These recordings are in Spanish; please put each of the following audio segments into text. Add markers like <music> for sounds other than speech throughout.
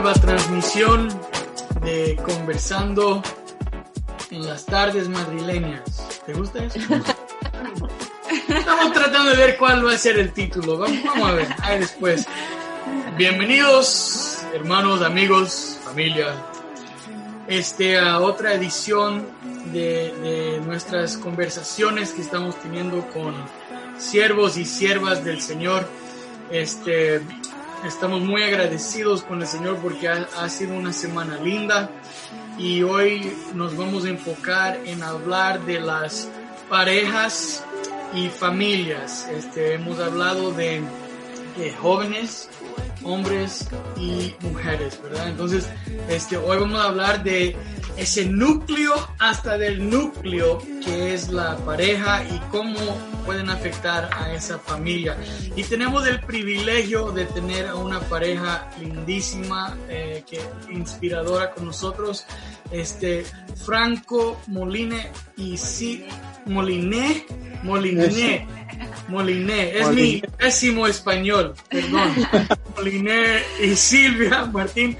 nueva transmisión de Conversando en las tardes madrileñas. ¿Te gusta eso? <laughs> Estamos tratando de ver cuál va a ser el título. Vamos, vamos a ver, ahí después. Bienvenidos, hermanos, amigos, familia, este, a otra edición de, de nuestras conversaciones que estamos teniendo con siervos y siervas del Señor. Este, estamos muy agradecidos con el Señor porque ha, ha, sido una semana linda y hoy nos vamos a enfocar en hablar de las parejas y familias. Este, hemos hablado de, de jóvenes, hombres y mujeres, ¿verdad? Entonces, este, hoy vamos a hablar de ese núcleo hasta del núcleo que es la pareja y cómo pueden afectar a esa familia. Y tenemos el privilegio de tener a una pareja lindísima, eh, que inspiradora con nosotros, este Franco Moline y sí, Moliné, Moliné. Moliné, es mi pésimo español, perdón. <laughs> Moliné y Silvia Martín,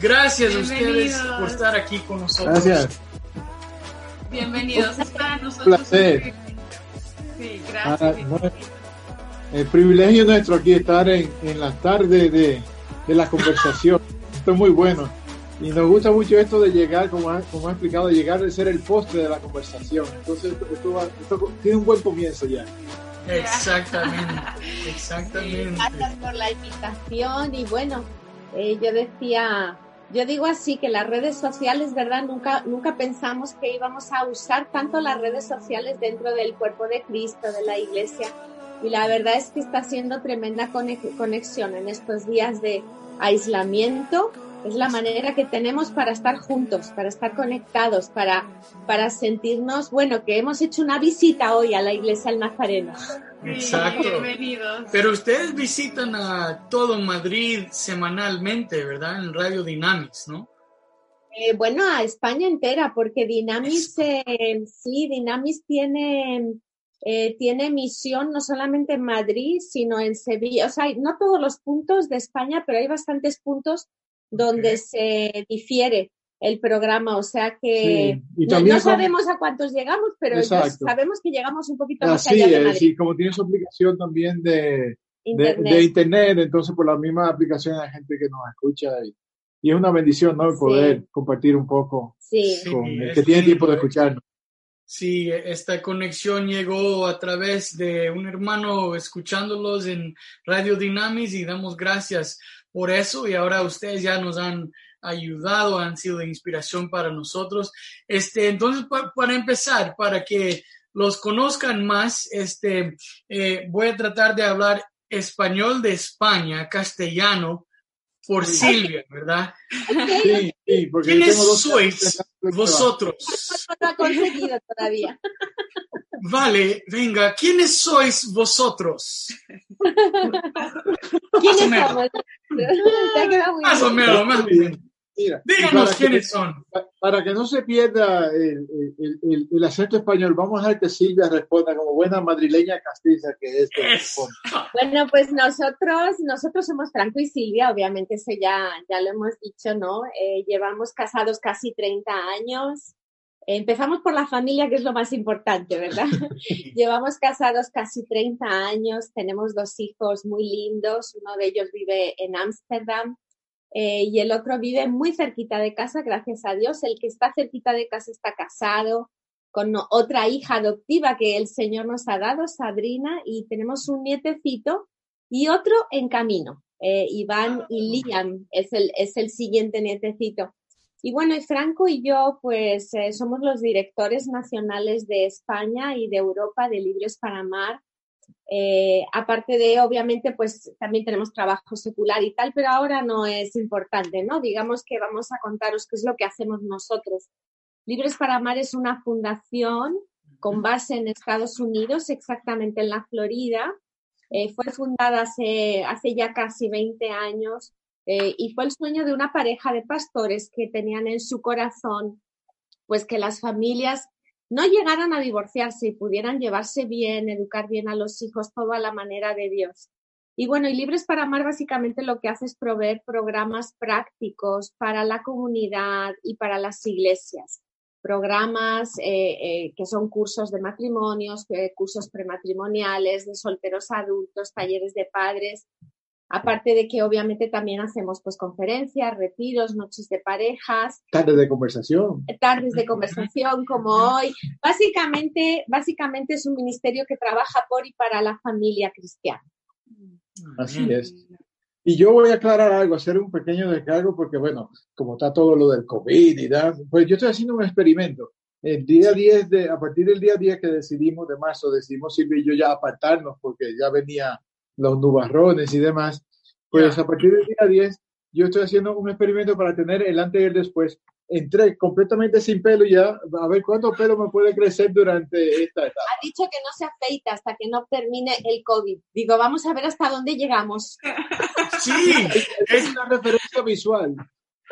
gracias a ustedes por estar aquí con nosotros. Gracias. Bienvenidos, es para nosotros. Un placer. Sí, gracias. Ah, bueno, el privilegio nuestro aquí estar en, en la tarde de, de, la conversación. Esto es muy bueno. Y nos gusta mucho esto de llegar, como ha, como ha explicado, llegar de ser el postre de la conversación. Entonces, esto, esto, va, esto tiene un buen comienzo ya. Exactamente, exactamente. Gracias por la invitación y bueno, eh, yo decía, yo digo así que las redes sociales, ¿verdad? Nunca, nunca pensamos que íbamos a usar tanto las redes sociales dentro del cuerpo de Cristo, de la iglesia. Y la verdad es que está haciendo tremenda conexión en estos días de aislamiento. Es la manera que tenemos para estar juntos, para estar conectados, para, para sentirnos, bueno, que hemos hecho una visita hoy a la iglesia del Nazareno. Exacto. Bienvenidos. Pero ustedes visitan a todo Madrid semanalmente, ¿verdad? En Radio Dynamics, ¿no? Eh, bueno, a España entera, porque Dynamics, eh, sí, Dynamics tiene, eh, tiene emisión no solamente en Madrid, sino en Sevilla. O sea, no todos los puntos de España, pero hay bastantes puntos donde se difiere el programa, o sea que sí. no, no, sabemos a cuántos llegamos, pero sabemos que llegamos un poquito más Así allá de es, y como tiene su aplicación también de internet. De, de internet, entonces por la misma aplicación hay gente que nos escucha y, y es una bendición, ¿no? El poder sí. compartir un poco sí. con el que tiene tiempo de escucharnos. Sí, esta conexión llegó a través de un hermano escuchándolos en Radio Dynamics y damos gracias por eso y ahora ustedes ya nos han ayudado, han sido de inspiración para nosotros. Este, entonces, para, empezar, para que los conozcan más, este, eh, voy a tratar de hablar español de España, castellano, por. Silvia, ¿verdad? Sí, sí, porque ¿Quiénes sois vosotros? No ha conseguido todavía. Vale, venga, ¿quiénes sois vosotros? ¿Quiénes somos? Más o menos, más bien. Mira, Díganos quiénes que, son. Para que no se pierda el, el, el, el, acento español, vamos a dejar que Silvia responda como buena madrileña castiza que es. Bueno, pues nosotros, nosotros somos Franco y Silvia, obviamente eso ya, ya lo hemos dicho, ¿no? Eh, llevamos casados casi 30 años. Empezamos por la familia, que es lo más importante, ¿verdad? <laughs> Llevamos casados casi 30 años, tenemos dos hijos muy lindos, uno de ellos vive en Ámsterdam, eh, y el otro vive muy cerquita de casa, gracias a Dios. El que está cerquita de casa está casado con otra hija adoptiva que el Señor nos ha dado, Sabrina, y tenemos un nietecito y otro en camino. Eh, Iván y Liam es el, es el siguiente nietecito. Y bueno, y Franco y yo, pues eh, somos los directores nacionales de España y de Europa de Libres para Amar. Eh, aparte de, obviamente, pues también tenemos trabajo secular y tal, pero ahora no es importante, ¿no? Digamos que vamos a contaros qué es lo que hacemos nosotros. Libres para Amar es una fundación con base en Estados Unidos, exactamente en la Florida. Eh, fue fundada hace, hace ya casi 20 años eh, y fue el sueño de una pareja de pastores que tenían en su corazón pues que las familias no llegaran a divorciarse y pudieran llevarse bien, educar bien a los hijos, todo a la manera de Dios. Y bueno, y Libres para Amar básicamente lo que hace es proveer programas prácticos para la comunidad y para las iglesias. Programas eh, eh, que son cursos de matrimonios, cursos prematrimoniales, de solteros adultos, talleres de padres, Aparte de que obviamente también hacemos pues conferencias, retiros, noches de parejas. Tardes de conversación. Tardes de conversación como hoy. Básicamente, básicamente es un ministerio que trabaja por y para la familia cristiana. Así es. Y yo voy a aclarar algo, hacer un pequeño descargo, porque bueno, como está todo lo del COVID y tal, pues yo estoy haciendo un experimento. El día 10 de, a partir del día 10 que decidimos de marzo, decidimos Silvia y yo ya apartarnos porque ya venía los nubarrones y demás, pues a partir del día 10 yo estoy haciendo un experimento para tener el antes y el después. Entré completamente sin pelo ya, a ver cuánto pelo me puede crecer durante esta etapa. Ha dicho que no se afeita hasta que no termine el COVID. Digo, vamos a ver hasta dónde llegamos. <laughs> Sí, es una referencia visual.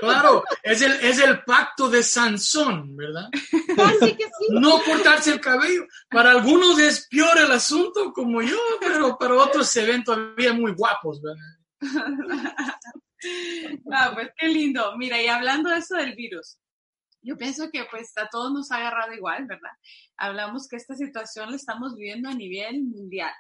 Claro, es el, es el pacto de Sansón, ¿verdad? Casi que sí. No cortarse el cabello. Para algunos es peor el asunto, como yo, pero para otros se ven todavía muy guapos, ¿verdad? <laughs> Ah, pues qué lindo. Mira, y hablando de eso del virus, yo pienso que pues a todos nos ha agarrado igual, ¿verdad? Hablamos que esta situación la estamos viviendo a nivel mundial.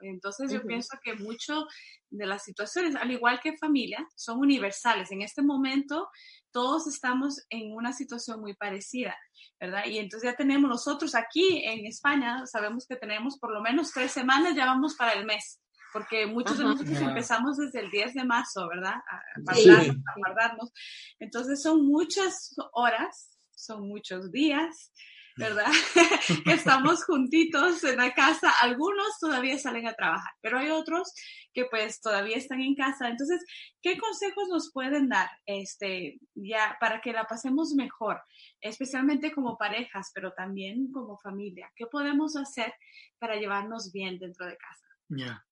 Entonces yo pienso que mucho de las situaciones, al igual que familia, son universales. En este momento todos estamos en una situación muy parecida, ¿verdad? Y entonces ya tenemos nosotros aquí en España, sabemos que tenemos por lo menos tres semanas, ya vamos para el mes, porque muchos de nosotros empezamos desde el 10 de marzo, ¿verdad? A guardarnos, a guardarnos. Entonces son muchas horas, son muchos días, ¿verdad? <laughs> Estamos juntitos en la casa. Algunos todavía salen a trabajar, pero hay otros que pues todavía están en casa. Entonces, ¿qué consejos nos pueden dar este, ya para que la pasemos mejor, especialmente como parejas, pero también como familia? ¿Qué podemos hacer para llevarnos bien dentro de casa? Ya.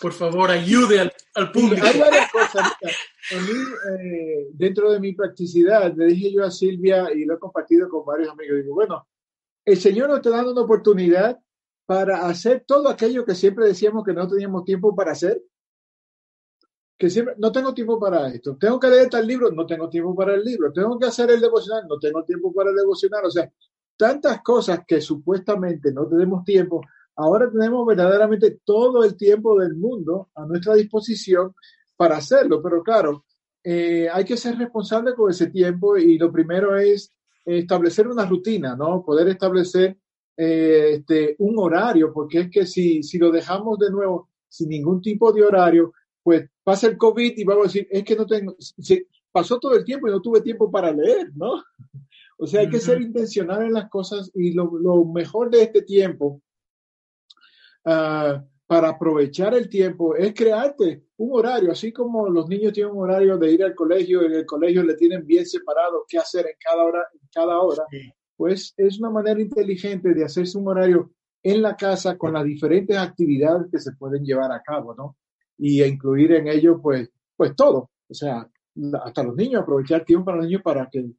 Por favor, ayude al, al público. Hay varias cosas. A mí, eh, dentro de mi practicidad, le dije yo a Silvia y lo he compartido con varios amigos. Digo, bueno, el Señor nos está dando una oportunidad para hacer todo aquello que siempre decíamos que no teníamos tiempo para hacer. Que siempre, no tengo tiempo para esto. Tengo que leer tal libro, no tengo tiempo para el libro. Tengo que hacer el devocional, no tengo tiempo para el devocional. O sea, tantas cosas que supuestamente no tenemos tiempo Ahora tenemos verdaderamente todo el tiempo del mundo a nuestra disposición para hacerlo, pero claro, eh, hay que ser responsable con ese tiempo y lo primero es establecer una rutina, ¿no? Poder establecer eh, este, un horario, porque es que si, si lo dejamos de nuevo sin ningún tipo de horario, pues pasa el COVID y vamos a decir, es que no tengo, pasó todo el tiempo y no tuve tiempo para leer, ¿no? <laughs> O sea, hay que ser intencional en las cosas y lo, lo mejor de este tiempo Ah, para aprovechar el tiempo es crearte un horario, así como los niños tienen un horario de ir al colegio, en el colegio le tienen bien separado qué hacer en cada hora, en cada hora, pues es una manera inteligente de hacerse un horario en la casa con las diferentes actividades que se pueden llevar a cabo, ¿no? Y incluir en ello, pues, pues todo, o sea, hasta los niños, aprovechar tiempo para los niños para que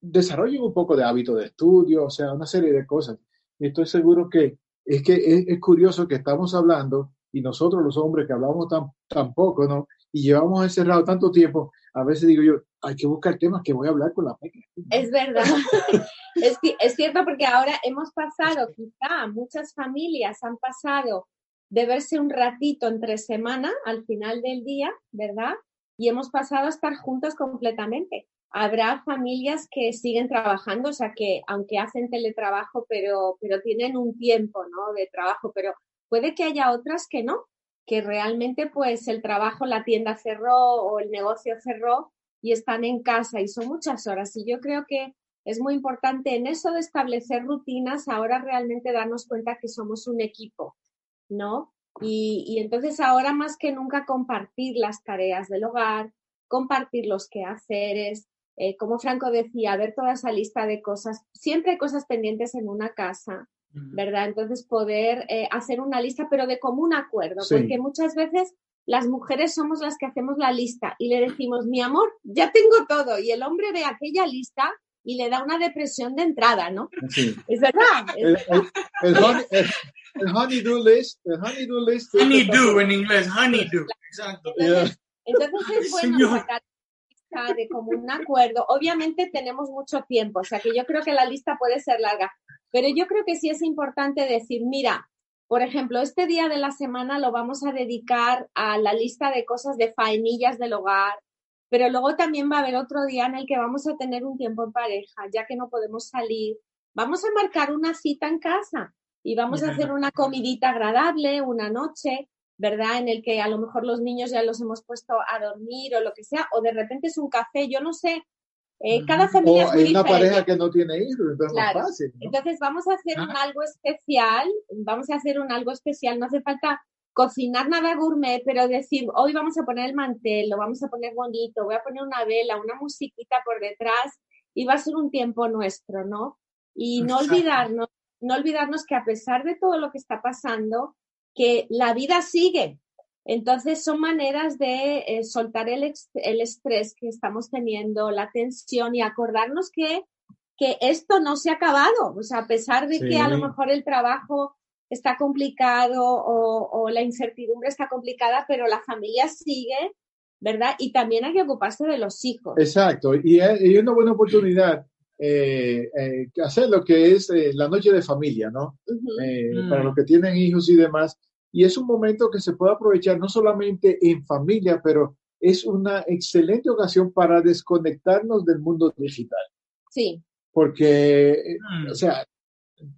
desarrollen un poco de hábito de estudio, o sea, una serie de cosas. Y estoy seguro que es que es, curioso que estamos hablando y nosotros los hombres que hablamos tan, tan poco, ¿no? Y llevamos encerrado tanto tiempo, a veces digo yo, hay que buscar temas que voy a hablar con la peca. Es verdad. <laughs> es, es cierto porque ahora hemos pasado, quizá muchas familias han pasado de verse un ratito entre semana al final del día, ¿verdad? Y hemos pasado a estar juntos completamente habrá familias que siguen trabajando, o sea que aunque hacen teletrabajo, pero, pero tienen un tiempo ¿no? de trabajo, pero puede que haya otras que no, que realmente pues el trabajo, la tienda cerró o el negocio cerró y están en casa y son muchas horas. Y yo creo que es muy importante en eso de establecer rutinas, ahora realmente darnos cuenta que somos un equipo, ¿no? Y, entonces ahora más que nunca compartir las tareas del hogar, compartir los quehaceres, eh, como Franco decía, ver toda esa lista de cosas, siempre hay cosas pendientes en una casa, ¿verdad? Entonces poder eh, hacer una lista, pero de común acuerdo, porque muchas veces las mujeres somos las que hacemos la lista y le decimos, mi amor, ya tengo todo, y el hombre ve aquella lista y le da una depresión de entrada, ¿no? Sí. Es verdad. El, honeydew list, el honeydew list. Honeydew en inglés, honeydew. Exacto. Entonces, es bueno sacar lista de común acuerdo. Obviamente tenemos mucho tiempo, o sea que yo creo que la lista puede ser larga, pero yo creo que sí es importante decir, mira, por ejemplo, este día de la semana lo vamos a dedicar a la lista de cosas de faenillas del hogar, pero luego también va a haber otro día en el que vamos a tener un tiempo en pareja, ya que no podemos salir. Vamos a marcar una cita en casa y vamos a hacer una comidita agradable, una noche, ¿verdad? En el que a lo mejor los niños ya los hemos puesto a dormir o lo que sea, o de repente es un café, yo no sé. Eh, cada familia o es una pareja que no tiene hijos, entonces claro. más fácil. Entonces vamos a hacer un algo especial, vamos a hacer un algo especial, no hace falta cocinar nada gourmet, pero decir, hoy vamos a poner el mantel, lo vamos a poner bonito, voy a poner una vela, una musiquita por detrás y va a ser un tiempo nuestro, ¿no? Y no olvidarnos, no olvidarnos que a pesar de todo lo que está pasando, que la vida sigue. Entonces son maneras de eh, soltar el, el estrés que estamos teniendo, la tensión y acordarnos que, que esto no se ha acabado. O sea, a pesar de que a lo mejor el trabajo está complicado o, la incertidumbre está complicada, pero la familia sigue, ¿verdad? Y también hay que ocuparse de los hijos. Exacto, y es una buena oportunidad eh, eh, hacer lo que es eh, la noche de familia, ¿no? Mm. Para los que tienen hijos y demás. Y es un momento que se puede aprovechar no solamente en familia, pero es una excelente ocasión para desconectarnos del mundo digital. Sí. Porque, mm. o sea,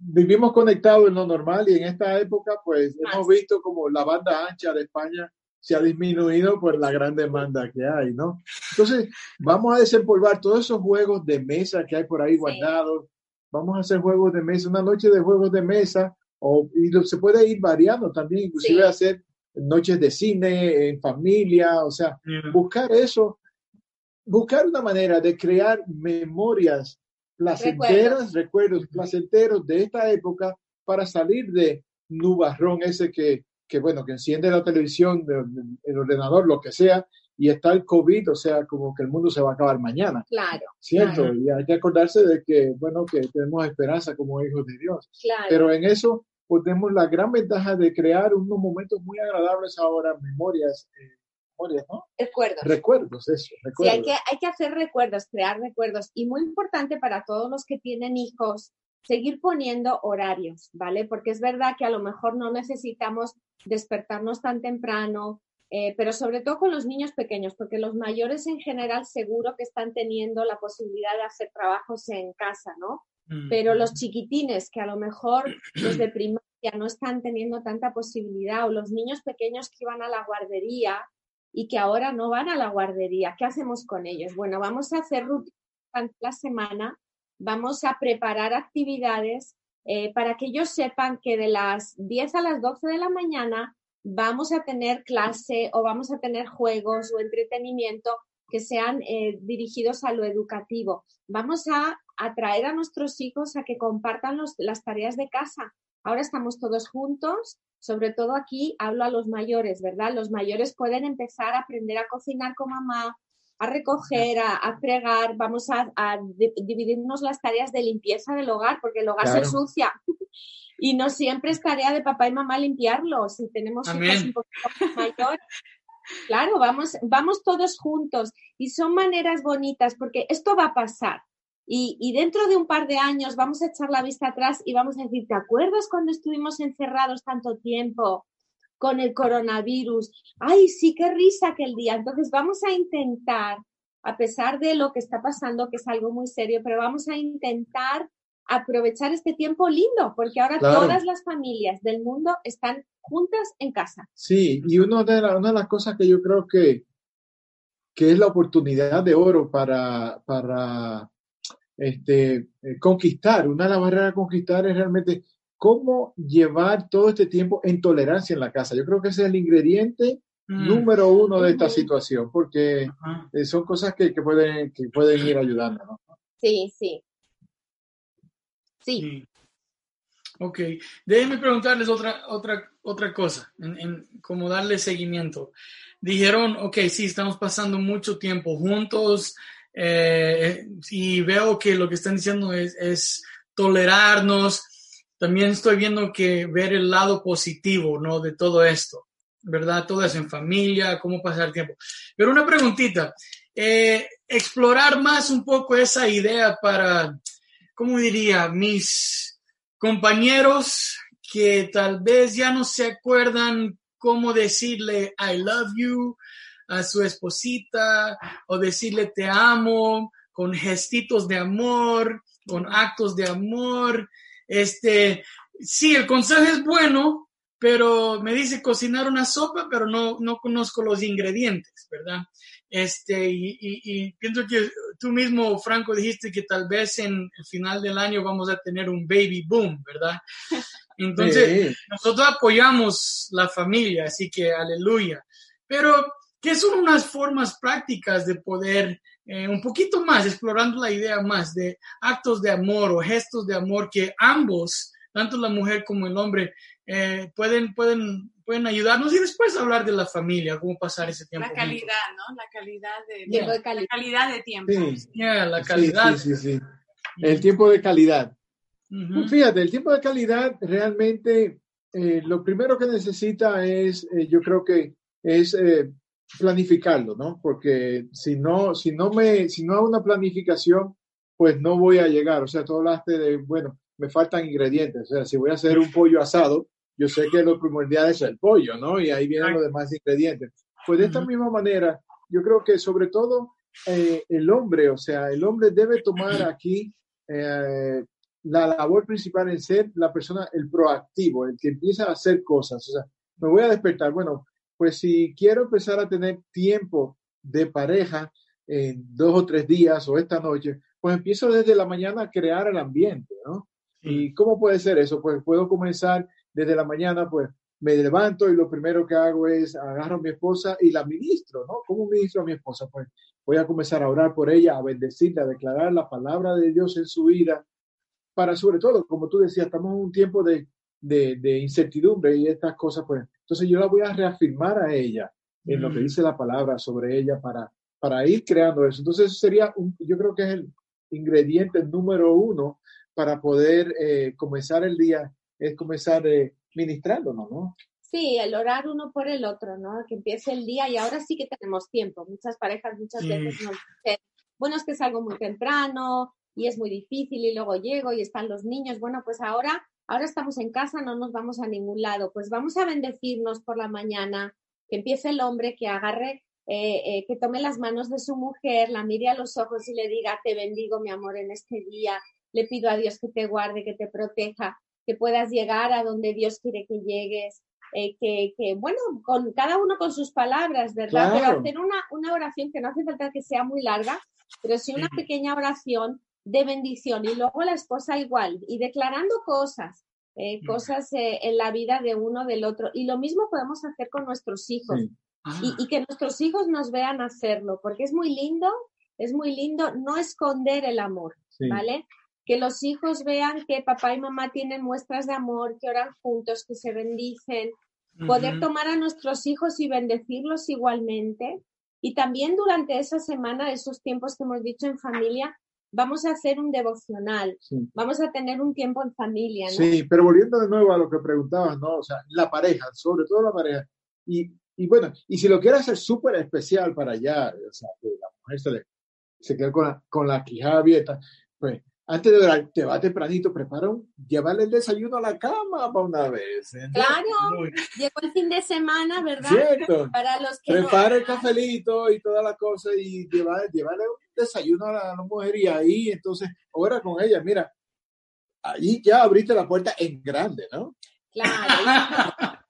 vivimos conectados en lo normal y en esta época pues hemos visto como la banda ancha de España se ha disminuido por la gran demanda que hay, ¿no? Entonces, vamos a desempolvar todos esos juegos de mesa que hay por ahí guardados. Vamos a hacer juegos de mesa, una noche de juegos de mesa, o, y se puede ir variando también, inclusive hacer noches de cine en familia, o sea, buscar eso, buscar una manera de crear memorias placenteras, recuerdos. placenteros de esta época para salir de nubarrón ese que, que bueno, que enciende la televisión, el ordenador, lo que sea, y está el COVID, o sea, como que el mundo se va a acabar mañana. Claro. ¿Cierto? Y hay que acordarse de que, bueno, que tenemos esperanza como hijos de Dios. Claro. Pero en eso pues, tenemos la gran ventaja de crear unos momentos muy agradables ahora, memorias. Eh, Recuerdos. Recuerdos, eso. Sí, hay que, hay que hacer recuerdos, crear recuerdos. Y muy importante para todos los que tienen hijos, seguir poniendo horarios, ¿vale? Porque es verdad que a lo mejor no necesitamos despertarnos tan temprano, eh, pero sobre todo con los niños pequeños, porque los mayores en general seguro que están teniendo la posibilidad de hacer trabajos en casa, ¿no? Mm. Pero los chiquitines que a lo mejor los de primaria no están teniendo tanta posibilidad o los niños pequeños que iban a la guardería, y que ahora no van a la guardería. ¿Qué hacemos con ellos? Bueno, vamos a hacer la semana, vamos a preparar actividades eh, para que ellos sepan que de las 10 a las 12 de la mañana vamos a tener clase o vamos a tener juegos o entretenimiento que sean eh, dirigidos a lo educativo. Vamos a atraer a nuestros hijos a que compartan las tareas de casa. Ahora estamos todos juntos, sobre todo aquí hablo a los mayores, ¿verdad? Los mayores pueden empezar a aprender a cocinar con mamá, a recoger, a, fregar, vamos a, dividirnos las tareas de limpieza del hogar, porque el hogar se ensucia. <laughs> y no siempre es tarea de papá y mamá limpiarlo, si tenemos hijos un poquito mayores. Claro, vamos, vamos todos juntos y son maneras bonitas porque esto va a pasar. Y, dentro de un par de años vamos a echar la vista atrás y vamos a decir, ¿te acuerdas cuando estuvimos encerrados tanto tiempo con el coronavirus? Ay, sí, qué risa aquel día. Entonces vamos a intentar, a pesar de lo que está pasando, que es algo muy serio, pero vamos a intentar aprovechar este tiempo lindo, porque ahora todas las familias del mundo están juntas en casa. Sí, y una de, una de las cosas que yo creo que que es la oportunidad de oro para, para este, eh, conquistar. Una de las barreras a conquistar es realmente cómo llevar todo este tiempo en tolerancia en la casa. Yo creo que ese es el ingrediente mm. número uno de esta situación, porque eh, son cosas que, que, pueden, que pueden ir ayudando. ¿no? Sí, sí. Sí. Ok, déjenme preguntarles otra, otra, otra cosa, en, en, como darle seguimiento. Dijeron, ok, sí, estamos pasando mucho tiempo juntos eh, y veo que lo que están diciendo es, es, tolerarnos. También estoy viendo que ver el lado positivo, ¿no? De todo esto, ¿verdad? Todo en familia, cómo pasar tiempo. Pero una preguntita, eh, explorar más un poco esa idea para, ¿cómo diría? Mis compañeros que tal vez ya no se acuerdan cómo decirle I love you a su esposita o decirle te amo con gestitos de amor, con actos de amor. Este, sí, el consejo es bueno, pero me dice cocinar una sopa, pero no, no conozco los ingredientes, ¿verdad? Este, y, y, pienso que tú mismo, Franco, dijiste que tal vez en el final del año vamos a tener un baby boom, ¿verdad? <laughs> Entonces, nosotros apoyamos la familia, así que aleluya. Pero, ¿qué son unas formas prácticas de poder, eh, un poquito más, explorando la idea más de actos de amor o gestos de amor que ambos, tanto la mujer como el hombre, eh, pueden, pueden pueden ayudarnos y después hablar de la familia, cómo pasar ese tiempo. La calidad, ¿no? La calidad de, tiempo. La calidad de tiempo. Sí, la calidad. Sí, sí, sí, El tiempo de calidad. Pues fíjate, el tiempo de calidad realmente eh, lo primero que necesita es, eh, yo creo que es eh, planificarlo, ¿no? Porque si no, si no me, si no hago una planificación, pues no voy a llegar. O sea, tú hablaste de, bueno, me faltan ingredientes. O sea, si voy a hacer un pollo asado, yo sé que lo primordial es el pollo, ¿no? Y ahí vienen los demás ingredientes. Pues de esta misma manera, yo creo que sobre todo eh, el hombre, o sea, el hombre debe tomar aquí eh, la labor principal en ser la persona, el proactivo, el que empieza a hacer cosas. O sea, me voy a despertar. Bueno, pues si quiero empezar a tener tiempo de pareja en dos o tres días o esta noche, pues empiezo desde la mañana a crear el ambiente, ¿no? ¿Y cómo puede ser eso? Pues puedo comenzar desde la mañana, pues me levanto y lo primero que hago es agarro a mi esposa y la ministro, ¿no? ¿Cómo ministro a mi esposa? Pues voy a comenzar a orar por ella, a bendecirla, a declarar la palabra de Dios en su vida, para sobre todo, como tú decías, estamos en un tiempo de, de, incertidumbre y estas cosas, pues entonces yo la voy a reafirmar a ella en lo que mm. dice la palabra sobre ella para, para ir creando eso. Entonces sería, un, yo creo que es el ingrediente número uno para poder eh, comenzar el día es comenzar eh, ministrándonos, ¿no? Sí, el orar uno por el otro, ¿no? Que empiece el día y ahora sí que tenemos tiempo. Muchas parejas muchas veces nos dicen, bueno, es que salgo muy temprano y es muy difícil y luego llego y están los niños. Bueno, pues ahora, ahora estamos en casa, no nos vamos a ningún lado. Pues vamos a bendecirnos por la mañana, que empiece el hombre, que agarre, eh, eh, que tome las manos de su mujer, la mire a los ojos y le diga, te bendigo, mi amor, en este día. Le pido a Dios que te guarde, que te proteja que puedas llegar a donde Dios quiere que llegues, eh, que, que, bueno, con cada uno con sus palabras, ¿verdad? Pero hacer una, una oración que no hace falta que sea muy larga, pero sí una pequeña oración de bendición y luego la esposa igual y declarando cosas, eh, cosas eh, en la vida de uno del otro. Y lo mismo podemos hacer con nuestros hijos ah. y, que nuestros hijos nos vean hacerlo, porque es muy lindo, es muy lindo no esconder el amor, ¿vale? que los hijos vean que papá y mamá tienen muestras de amor, que oran juntos, que se bendicen, poder tomar a nuestros hijos y bendecirlos igualmente. Y también durante esa semana, esos tiempos que hemos dicho en familia, vamos a hacer un devocional, vamos a tener un tiempo en familia. ¿no? Sí, pero volviendo de nuevo a lo que preguntabas, ¿no? O sea, la pareja, sobre todo la pareja. Y, y bueno, y si lo quieres hacer súper especial para allá, o sea, que la mujer se, le, se queda con la, con la quijada abierta, pues antes de orar, te va tempranito, prepara un, llévale el desayuno a la cama para una vez. Claro, llegó el fin de semana, ¿verdad? Cierto. Para los que Prepara el cafelito y toda la cosa y lleva, llévale un desayuno a la, mujer y ahí entonces ora con ella. Mira, ahí ya abriste la puerta en grande, ¿no? Claro. <laughs>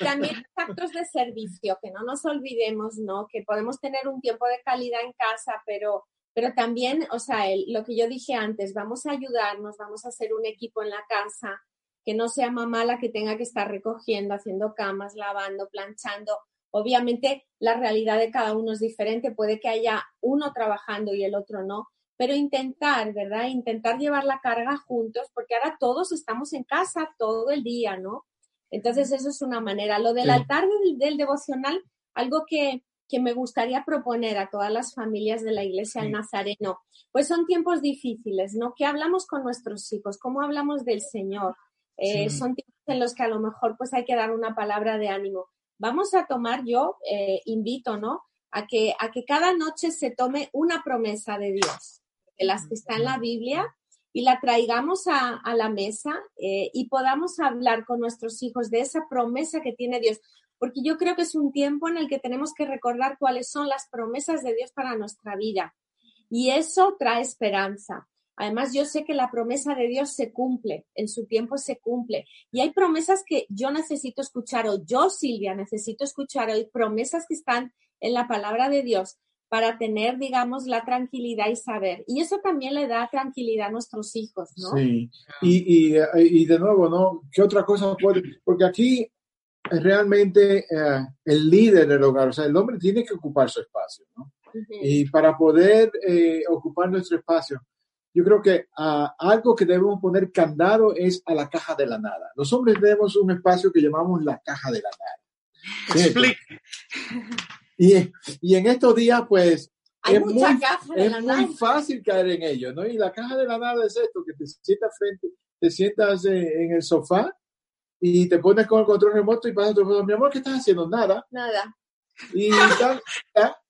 también los actos de servicio, que no nos olvidemos, ¿no? Que podemos tener un tiempo de calidad en casa, pero, pero también, o sea, lo que yo dije antes, vamos a ayudarnos, vamos a hacer un equipo en la casa, que no sea mamá la que tenga que estar recogiendo, haciendo camas, lavando, planchando. Obviamente la realidad de cada uno es diferente, puede que haya uno trabajando y el otro no, pero intentar, ¿verdad? Intentar llevar la carga juntos, porque ahora todos estamos en casa todo el día, ¿no? Entonces eso es una manera. Lo del altar del, devocional, algo que, me gustaría proponer a todas las familias de la Iglesia del Nazareno, pues son tiempos difíciles, ¿no? ¿Qué hablamos con nuestros hijos? ¿Cómo hablamos del Señor? Eh, son tiempos en los que a lo mejor pues hay que dar una palabra de ánimo. Vamos a tomar, yo eh, invito, ¿no? A que, a que cada noche se tome una promesa de Dios, de las que está en la Biblia, y la traigamos a, la mesa eh, y podamos hablar con nuestros hijos de esa promesa que tiene Dios. Porque yo creo que es un tiempo en el que tenemos que recordar cuáles son las promesas de Dios para nuestra vida. Y eso trae esperanza. Además, yo sé que la promesa de Dios se cumple, en su tiempo se cumple. Y hay promesas que yo necesito escuchar o yo, Silvia, necesito escuchar hoy, promesas que están en la palabra de Dios para tener, digamos, la tranquilidad y saber. Y eso también le da tranquilidad a nuestros hijos, ¿no? Sí, y, y, de nuevo, ¿no? ¿Qué otra cosa puede? Porque aquí realmente eh, el líder del hogar, o sea, el hombre tiene que ocupar su espacio, ¿no? Y para poder eh, ocupar nuestro espacio, yo creo que ah, algo que debemos poner candado es a la caja de la nada. Los hombres tenemos un espacio que llamamos la caja de la nada. <laughs> Y, y en estos días, pues, es, muy, es muy fácil caer en ello, ¿no? Y la caja de la nada es esto, que te sientas frente, te sientas eh, en el sofá y te pones con el control remoto y pasas todo, mi amor, ¿qué estás haciendo? Nada. Nada. Y estás,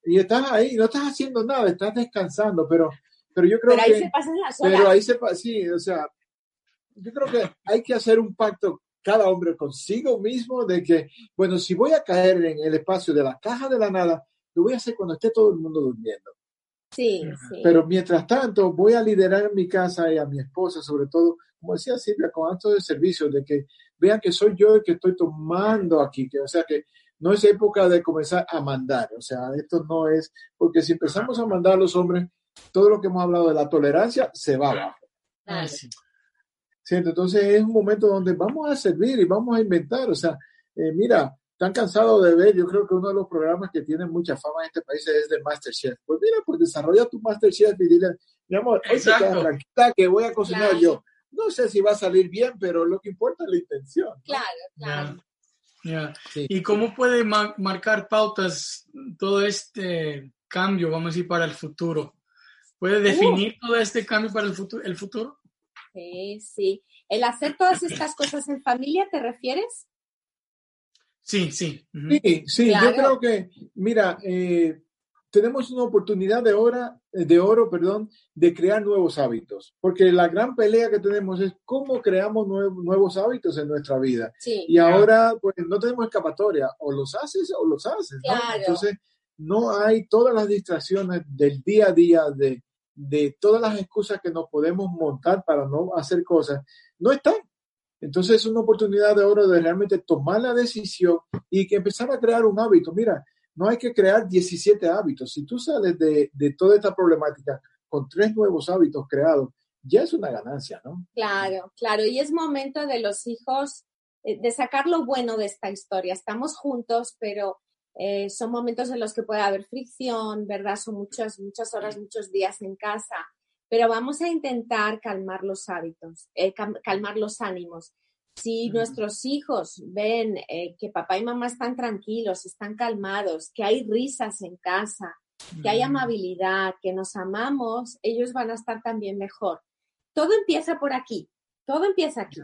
y estás ahí, no estás haciendo nada, estás descansando, pero pero yo creo pero ahí se pasan las horas. Pero ahí se sí, o sea, yo creo que hay que hacer un pacto cada hombre consigo mismo de que, bueno, si voy a caer en el espacio de la caja de la nada, lo voy a hacer cuando esté todo el mundo durmiendo. Sí, sí. Pero mientras tanto, voy a liderar mi casa y a mi esposa, sobre todo, como decía Silvia, con actos de servicio, de que vean que soy yo el que estoy tomando aquí, que, o sea, que no es época de comenzar a mandar, o sea, esto no es, porque si empezamos a mandar a los hombres, todo lo que hemos hablado de la tolerancia se va abajo. Ah, entonces es un momento donde vamos a servir y vamos a inventar. O sea, eh, mira, están cansados de ver, yo creo que uno de los programas que tiene mucha fama en este país es de Masterchef. Pues mira, pues desarrolla tu Masterchef y dile, mi amor, hoy tranquila que voy a cocinar yo. No sé si va a salir bien, pero lo que importa es la intención. Claro, claro. ¿Y cómo puede marcar pautas todo este cambio, vamos a decir, para el futuro? ¿Puede uh. definir todo este cambio para el futuro, el futuro? Sí, sí. ¿El hacer todas estas cosas en familia te refieres? Sí, sí. Sí, sí, yo creo que, mira, eh, tenemos una oportunidad de, hora, de oro perdón, de crear nuevos hábitos, porque la gran pelea que tenemos es cómo creamos nuevos hábitos en nuestra vida. Sí, y ahora, pues, no tenemos escapatoria, o los haces o los haces. Entonces, no hay todas las distracciones del día a día de de todas las excusas que nos podemos montar para no hacer cosas, no están. Entonces es una oportunidad de oro de realmente tomar la decisión y que empezar a crear un hábito. Mira, no hay que crear 17 hábitos. Si tú sales de, toda esta problemática con tres nuevos hábitos creados, ya es una ganancia, ¿no? Claro, claro. Y es momento de los hijos eh, de sacar lo bueno de esta historia. Estamos juntos, pero eh, son momentos en los que puede haber fricción, ¿verdad? Son muchas, muchas horas, muchos días en casa, pero vamos a intentar calmar los hábitos, eh, calmar los ánimos. Si nuestros hijos ven eh, que papá y mamá están tranquilos, están calmados, que hay risas en casa, que hay amabilidad, que nos amamos, ellos van a estar también mejor. Todo empieza por aquí, todo empieza aquí.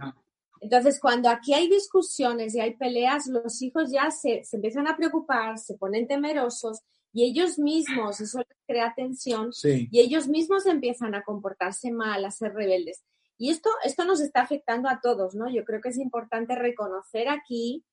Entonces, cuando aquí hay discusiones y hay peleas, los hijos ya se, empiezan a preocupar, se ponen temerosos y ellos mismos, eso les crea tensión, y ellos mismos empiezan a comportarse mal, a ser rebeldes. Y esto, esto nos está afectando a todos, ¿no? Yo creo que es importante reconocer aquí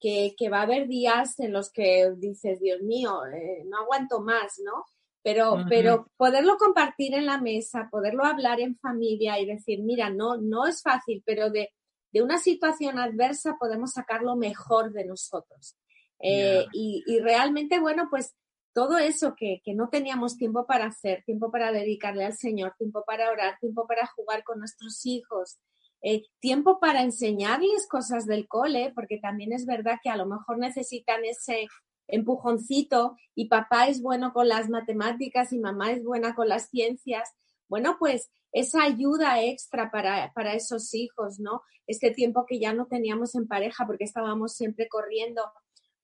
que, va a haber días en los que dices, Dios mío, eh, no aguanto más, ¿no? Pero, pero poderlo compartir en la mesa, poderlo hablar en familia y decir, mira, no, no es fácil, pero de de una situación adversa podemos sacar lo mejor de nosotros. Eh, y, realmente, bueno, pues todo eso que, no teníamos tiempo para hacer, tiempo para dedicarle al Señor, tiempo para orar, tiempo para jugar con nuestros hijos, eh, tiempo para enseñarles cosas del cole, porque también es verdad que a lo mejor necesitan ese empujoncito y papá es bueno con las matemáticas y mamá es buena con las ciencias. Bueno, pues esa ayuda extra para, para esos hijos, ¿no? Este tiempo que ya no teníamos en pareja porque estábamos siempre corriendo.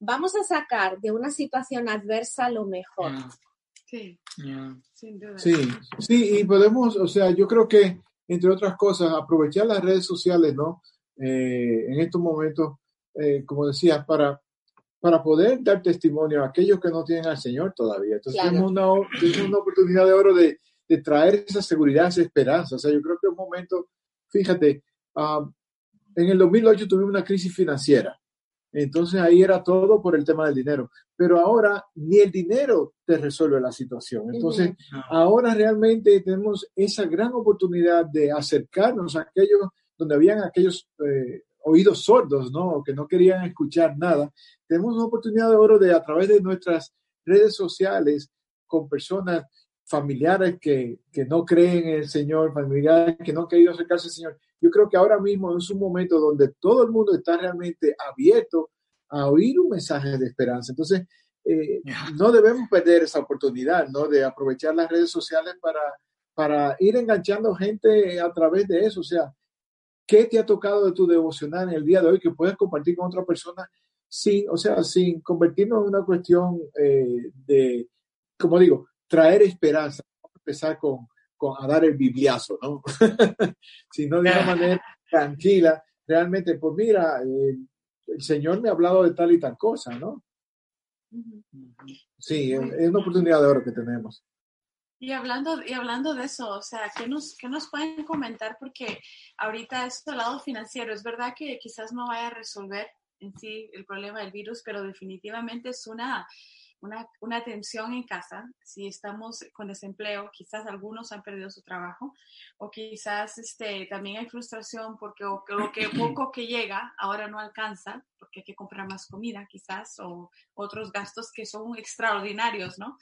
Vamos a sacar de una situación adversa lo mejor. Sí, Sí, sí, y podemos, o sea, yo creo que, entre otras cosas, aprovechar las redes sociales, ¿no? Eh, en estos momentos, eh, como decía, para, para poder dar testimonio a aquellos que no tienen al Señor todavía. Entonces, tenemos, una, tenemos una oportunidad de oro de, de traer esa seguridad, esa esperanza. O sea, yo creo que es un momento, fíjate, ah, en el 2008 tuvimos una crisis financiera. Entonces ahí era todo por el tema del dinero. Pero ahora ni el dinero te resuelve la situación. Entonces ahora realmente tenemos esa gran oportunidad de acercarnos a aquellos donde habían aquellos eh, oídos sordos, ¿no? Que no querían escuchar nada. Tenemos una oportunidad de oro de a través de nuestras redes sociales con personas familiares que, que, no creen en el Señor, familiares que no han querido acercarse al Señor. Yo creo que ahora mismo es un momento donde todo el mundo está realmente abierto a oír un mensaje de esperanza. Entonces, eh, no debemos perder esa oportunidad, ¿no? De aprovechar las redes sociales para, para ir enganchando gente a través de eso. O sea, ¿qué te ha tocado de tu devocional en el día de hoy que puedes compartir con otra persona sin, o sea, sin convertirnos en una cuestión eh, de, como digo, traer esperanza. Vamos a empezar con, con a dar el bibliazo, ¿no? <laughs> sino de una manera tranquila, realmente, pues mira, eh, el Señor me ha hablado de tal y tal cosa, ¿no? Sí, es, una oportunidad de oro que tenemos. Y hablando, y hablando de eso, o sea, ¿qué nos, qué nos pueden comentar? Porque ahorita es el lado financiero, es verdad que quizás no vaya a resolver en sí el problema del virus, pero definitivamente es una, una, una tensión en casa, si estamos con desempleo, quizás algunos han perdido su trabajo, o quizás este, también hay frustración porque lo que <clears throat> poco que llega ahora no alcanza, porque hay que comprar más comida quizás, o otros gastos que son extraordinarios, ¿no?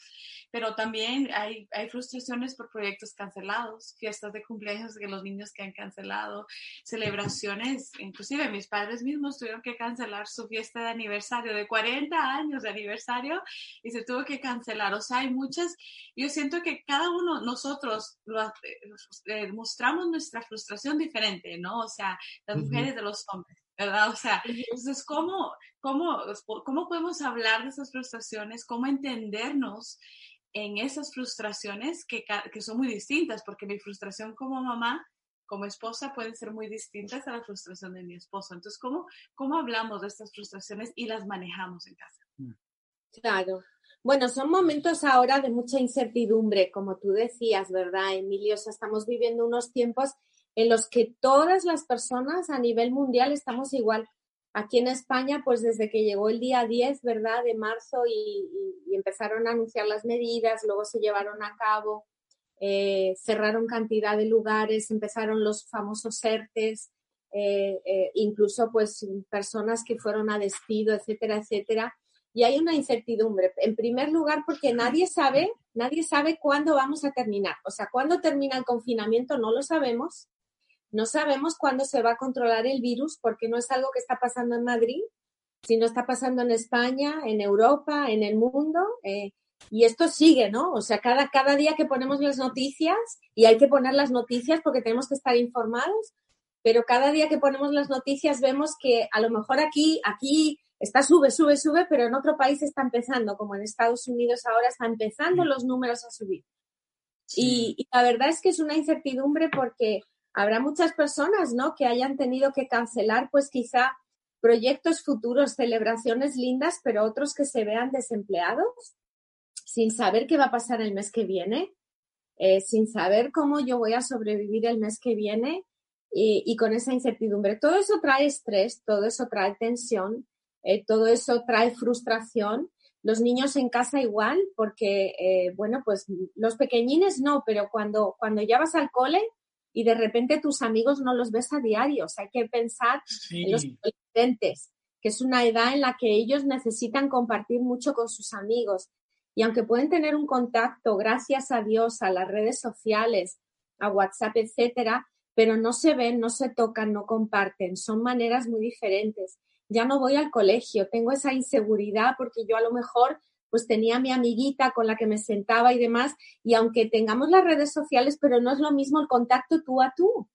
Pero también hay, hay frustraciones por proyectos cancelados, fiestas de cumpleaños que los niños que han cancelado, celebraciones, inclusive mis padres mismos tuvieron que cancelar su fiesta de aniversario, de 40 años de aniversario, y se tuvo que cancelar. O sea, hay muchas, yo siento que cada uno, nosotros, eh, mostramos nuestra frustración diferente, ¿no? O sea, las mujeres de los hombres. ¿verdad? O sea, entonces, ¿cómo, cómo, ¿cómo podemos hablar de esas frustraciones? ¿Cómo entendernos en esas frustraciones que, que son muy distintas? Porque mi frustración como mamá como esposa pueden ser muy distintas a la frustración de mi esposo. Entonces, ¿cómo, cómo hablamos de estas frustraciones y las manejamos en casa? Claro. Bueno, son momentos ahora de mucha incertidumbre, como tú decías, ¿verdad, Emilio? O sea, estamos viviendo unos tiempos en los que todas las personas a nivel mundial estamos igual. Aquí en España, pues desde que llegó el día 10, ¿verdad?, de marzo y, empezaron a anunciar las medidas, luego se llevaron a cabo, eh, cerraron cantidad de lugares, empezaron los famosos ERTES, eh, eh, incluso pues personas que fueron a despido, etcétera, etcétera y hay una incertidumbre. En primer lugar, porque nadie sabe, nadie sabe cuándo vamos a terminar. O sea, cuándo termina el confinamiento no lo sabemos. No sabemos cuándo se va a controlar el virus porque no es algo que está pasando en Madrid, sino está pasando en España, en Europa, en el mundo. Eh, y esto sigue, ¿no? O sea, cada, cada día que ponemos las noticias, y hay que poner las noticias porque tenemos que estar informados, pero cada día que ponemos las noticias vemos que a lo mejor aquí, aquí está sube, sube, sube, pero en otro país está empezando, como en Estados Unidos ahora está empezando los números a subir. Y, la verdad es que es una incertidumbre porque habrá muchas personas, ¿no? Que hayan tenido que cancelar, pues quizá proyectos futuros, celebraciones lindas, pero otros que se vean desempleados, sin saber qué va a pasar el mes que viene, eh, sin saber cómo yo voy a sobrevivir el mes que viene y, y con esa incertidumbre. Todo eso trae estrés, todo eso trae tensión eh, todo eso trae frustración. Los niños en casa igual, porque, eh, bueno, pues los pequeñines no, pero cuando, cuando ya vas al cole, y de repente tus amigos no los ves a diario. O sea, hay que pensar en los adolescentes, que es una edad en la que ellos necesitan compartir mucho con sus amigos. Y aunque pueden tener un contacto, gracias a Dios, a las redes sociales, a WhatsApp, etcétera, pero no se ven, no se tocan, no comparten. Son maneras muy diferentes. Ya no voy al colegio, tengo esa inseguridad porque yo a lo mejor pues tenía mi amiguita con la que me sentaba y demás, y aunque tengamos las redes sociales, pero no es lo mismo el contacto tú a tú.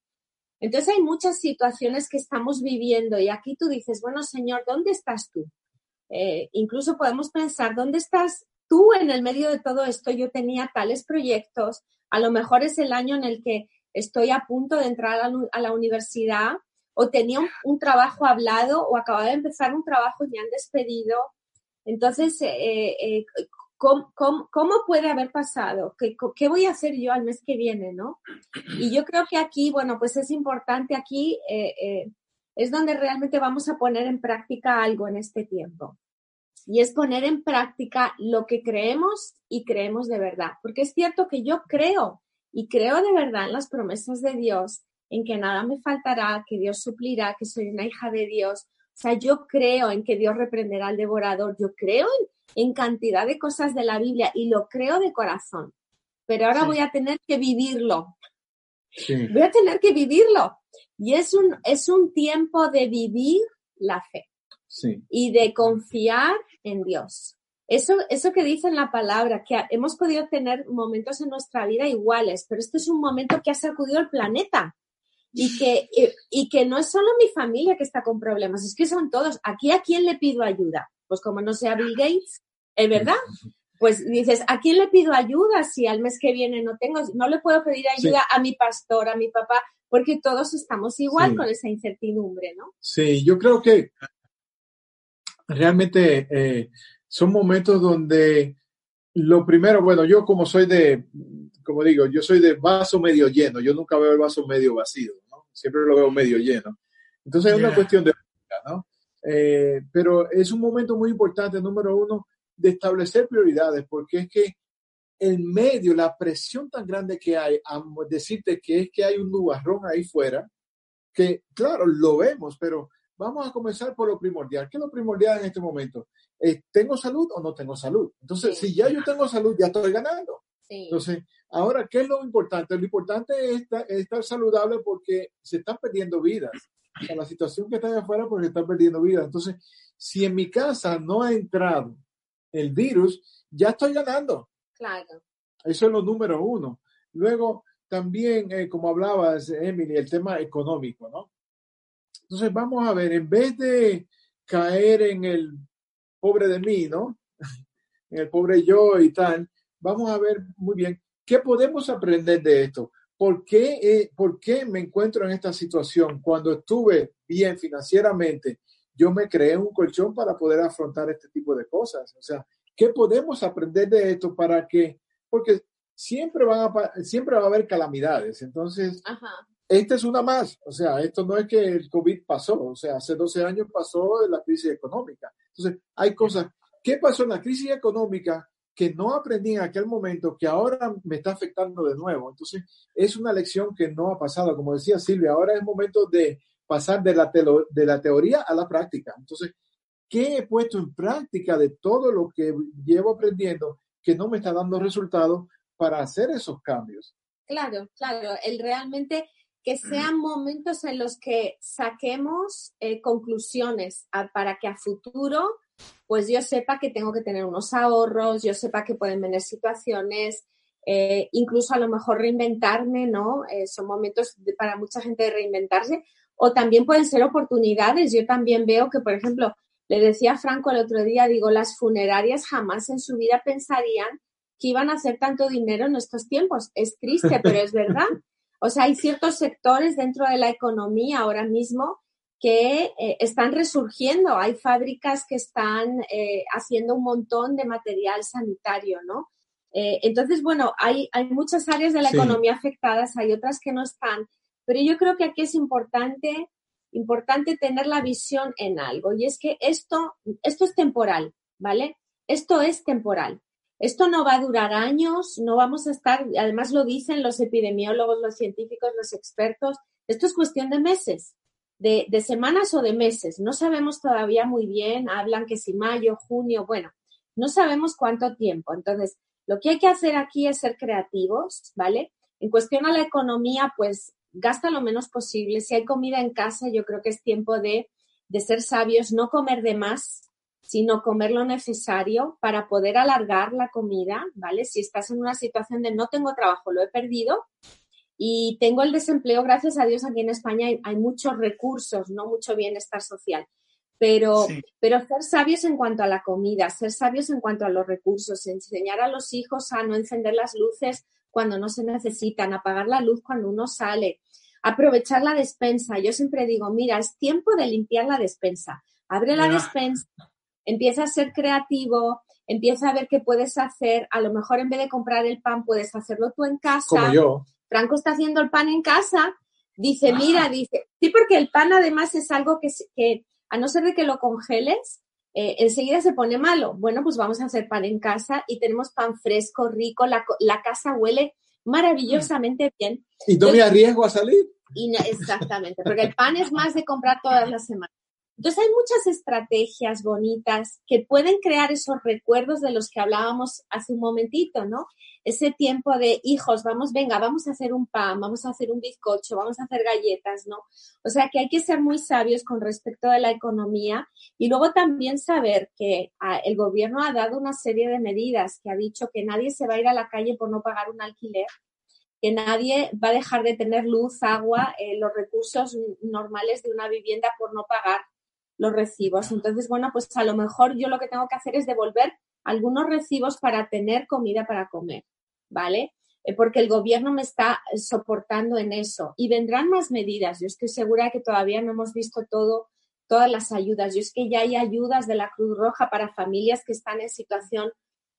Entonces hay muchas situaciones que estamos viviendo y aquí tú dices, bueno, Señor, ¿dónde estás tú? Eh, incluso podemos pensar, ¿dónde estás tú en el medio de todo esto? Yo tenía tales proyectos, a lo mejor es el año en el que estoy a punto de entrar a la, universidad o tenía un, trabajo hablado o acababa de empezar un trabajo y me han despedido entonces, eh, eh, ¿cómo, puede haber pasado? ¿Qué, ¿Qué, voy a hacer yo al mes que viene? ¿no? Y yo creo que aquí, bueno, pues es importante aquí, eh, es donde realmente vamos a poner en práctica algo en este tiempo. Y es poner en práctica lo que creemos y creemos de verdad. Porque es cierto que yo creo y creo de verdad en las promesas de Dios, en que nada me faltará, que Dios suplirá, que soy una hija de Dios, o sea, yo creo en que Dios reprenderá al devorador, yo creo en, cantidad de cosas de la Biblia y lo creo de corazón, pero ahora voy a tener que vivirlo. Voy a tener que vivirlo. Y es un, es un tiempo de vivir la fe y de confiar en Dios. Eso, eso que dice en la palabra, que hemos podido tener momentos en nuestra vida iguales, pero este es un momento que ha sacudido el planeta y que, y, que no es solo mi familia que está con problemas, es que son todos. Aquí a quién le pido ayuda? Pues como no sea Bill Gates, ¿es verdad? Pues dices, ¿a quién le pido ayuda si al mes que viene no tengo, no le puedo pedir ayuda a mi pastor, a mi papá, porque todos estamos igual con esa incertidumbre, ¿no? Sí, yo creo que realmente eh, son momentos donde lo primero, bueno, yo como soy de, como digo, yo soy de vaso medio lleno, yo nunca veo el vaso medio vacío siempre lo veo medio lleno. Entonces es una cuestión de... ¿no? Eh, pero es un momento muy importante, número uno, de establecer prioridades, porque es que en medio, la presión tan grande que hay, a decirte que es que hay un nubarrón ahí fuera, que claro, lo vemos, pero vamos a comenzar por lo primordial. ¿Qué es lo primordial en este momento? Eh, ¿Tengo salud o no tengo salud? Entonces, si ya yo tengo salud, ya estoy ganando. Entonces, ahora, ¿qué es lo importante? Lo importante es estar, saludable porque se están perdiendo vidas. O la situación que está allá afuera porque se están perdiendo vidas. Entonces, si en mi casa no ha entrado el virus, ya estoy ganando. Claro. Eso es lo número uno. Luego, también, eh, como hablabas, Emily, el tema económico, ¿no? Entonces, vamos a ver, en vez de caer en el pobre de mí, ¿no? <laughs> en el pobre yo y tal, vamos a ver muy bien qué podemos aprender de esto. ¿Por qué, eh, ¿Por qué me encuentro en esta situación? Cuando estuve bien financieramente, yo me creé un colchón para poder afrontar este tipo de cosas. O sea, ¿qué podemos aprender de esto para que, porque siempre, van a, siempre va a haber calamidades. Entonces, esta es una más. O sea, esto no es que el COVID pasó. O sea, hace 12 años pasó la crisis económica. Entonces, hay cosas. ¿Qué pasó en la crisis económica? Que no aprendí en aquel momento, que ahora me está afectando de nuevo. Entonces, es una lección que no ha pasado. Como decía Silvia, ahora es momento de pasar de la, de la teoría a la práctica. Entonces, ¿qué he puesto en práctica de todo lo que llevo aprendiendo que no me está dando resultados para hacer esos cambios? Claro, claro. El realmente que sean momentos en los que saquemos eh, conclusiones para que a futuro pues yo sepa que tengo que tener unos ahorros, yo sepa que pueden venir situaciones, eh, incluso a lo mejor reinventarme, ¿no? Eh, son momentos para mucha gente de reinventarse, o también pueden ser oportunidades. Yo también veo que, por ejemplo, le decía a Franco el otro día, digo, las funerarias jamás en su vida pensarían que iban a hacer tanto dinero en estos tiempos. Es triste, pero es verdad. <laughs> O sea, hay ciertos sectores dentro de la economía ahora mismo que eh, están resurgiendo. Hay fábricas que están eh, haciendo un montón de material sanitario, ¿no? Eh, entonces, bueno, hay, hay muchas áreas de la economía afectadas, hay otras que no están, pero yo creo que aquí es importante, importante tener la visión en algo y es que esto, esto es temporal, ¿vale? Esto es temporal. Esto no va a durar años, no vamos a estar, además lo dicen los epidemiólogos, los científicos, los expertos, esto es cuestión de meses, de, semanas o de meses. No sabemos todavía muy bien, hablan que si mayo, junio, bueno, no sabemos cuánto tiempo. Entonces, lo que hay que hacer aquí es ser creativos, ¿vale? En cuestión a la economía, pues gasta lo menos posible. Si hay comida en casa, yo creo que es tiempo de, de ser sabios, no comer de más, sino comer lo necesario para poder alargar la comida, ¿vale? Si estás en una situación de no tengo trabajo, lo he perdido y tengo el desempleo, gracias a Dios aquí en España hay, hay muchos recursos, no mucho bienestar social. Pero, pero ser sabios en cuanto a la comida, ser sabios en cuanto a los recursos, enseñar a los hijos a no encender las luces cuando no se necesitan, apagar la luz cuando uno sale, aprovechar la despensa. Yo siempre digo, mira, es tiempo de limpiar la despensa. Abre la despensa, empieza a ser creativo, empieza a ver qué puedes hacer. A lo mejor en vez de comprar el pan, puedes hacerlo tú en casa. Como yo. Franco está haciendo el pan en casa. Dice, mira, dice, sí, porque el pan además es algo que, que a no ser de que lo congeles, eh, enseguida se pone malo. Bueno, pues vamos a hacer pan en casa y tenemos pan fresco, rico, la, casa huele maravillosamente bien. ¿Y no me arriesgo a salir? exactamente, porque el pan es más de comprar todas las semanas. Entonces hay muchas estrategias bonitas que pueden crear esos recuerdos de los que hablábamos hace un momentito, ¿no? Ese tiempo de hijos, vamos, venga, vamos a hacer un pan, vamos a hacer un bizcocho, vamos a hacer galletas, ¿no? O sea que hay que ser muy sabios con respecto a la economía y luego también saber que ah, el gobierno ha dado una serie de medidas que ha dicho que nadie se va a ir a la calle por no pagar un alquiler que nadie va a dejar de tener luz, agua, eh, los recursos normales de una vivienda por no pagar los recibos. Entonces, bueno, pues a lo mejor yo lo que tengo que hacer es devolver algunos recibos para tener comida para comer, ¿vale? Eh, porque el gobierno me está soportando en eso. Y vendrán más medidas. Yo estoy segura que todavía no hemos visto todo, todas las ayudas. Yo es que ya hay ayudas de la Cruz Roja para familias que están en situación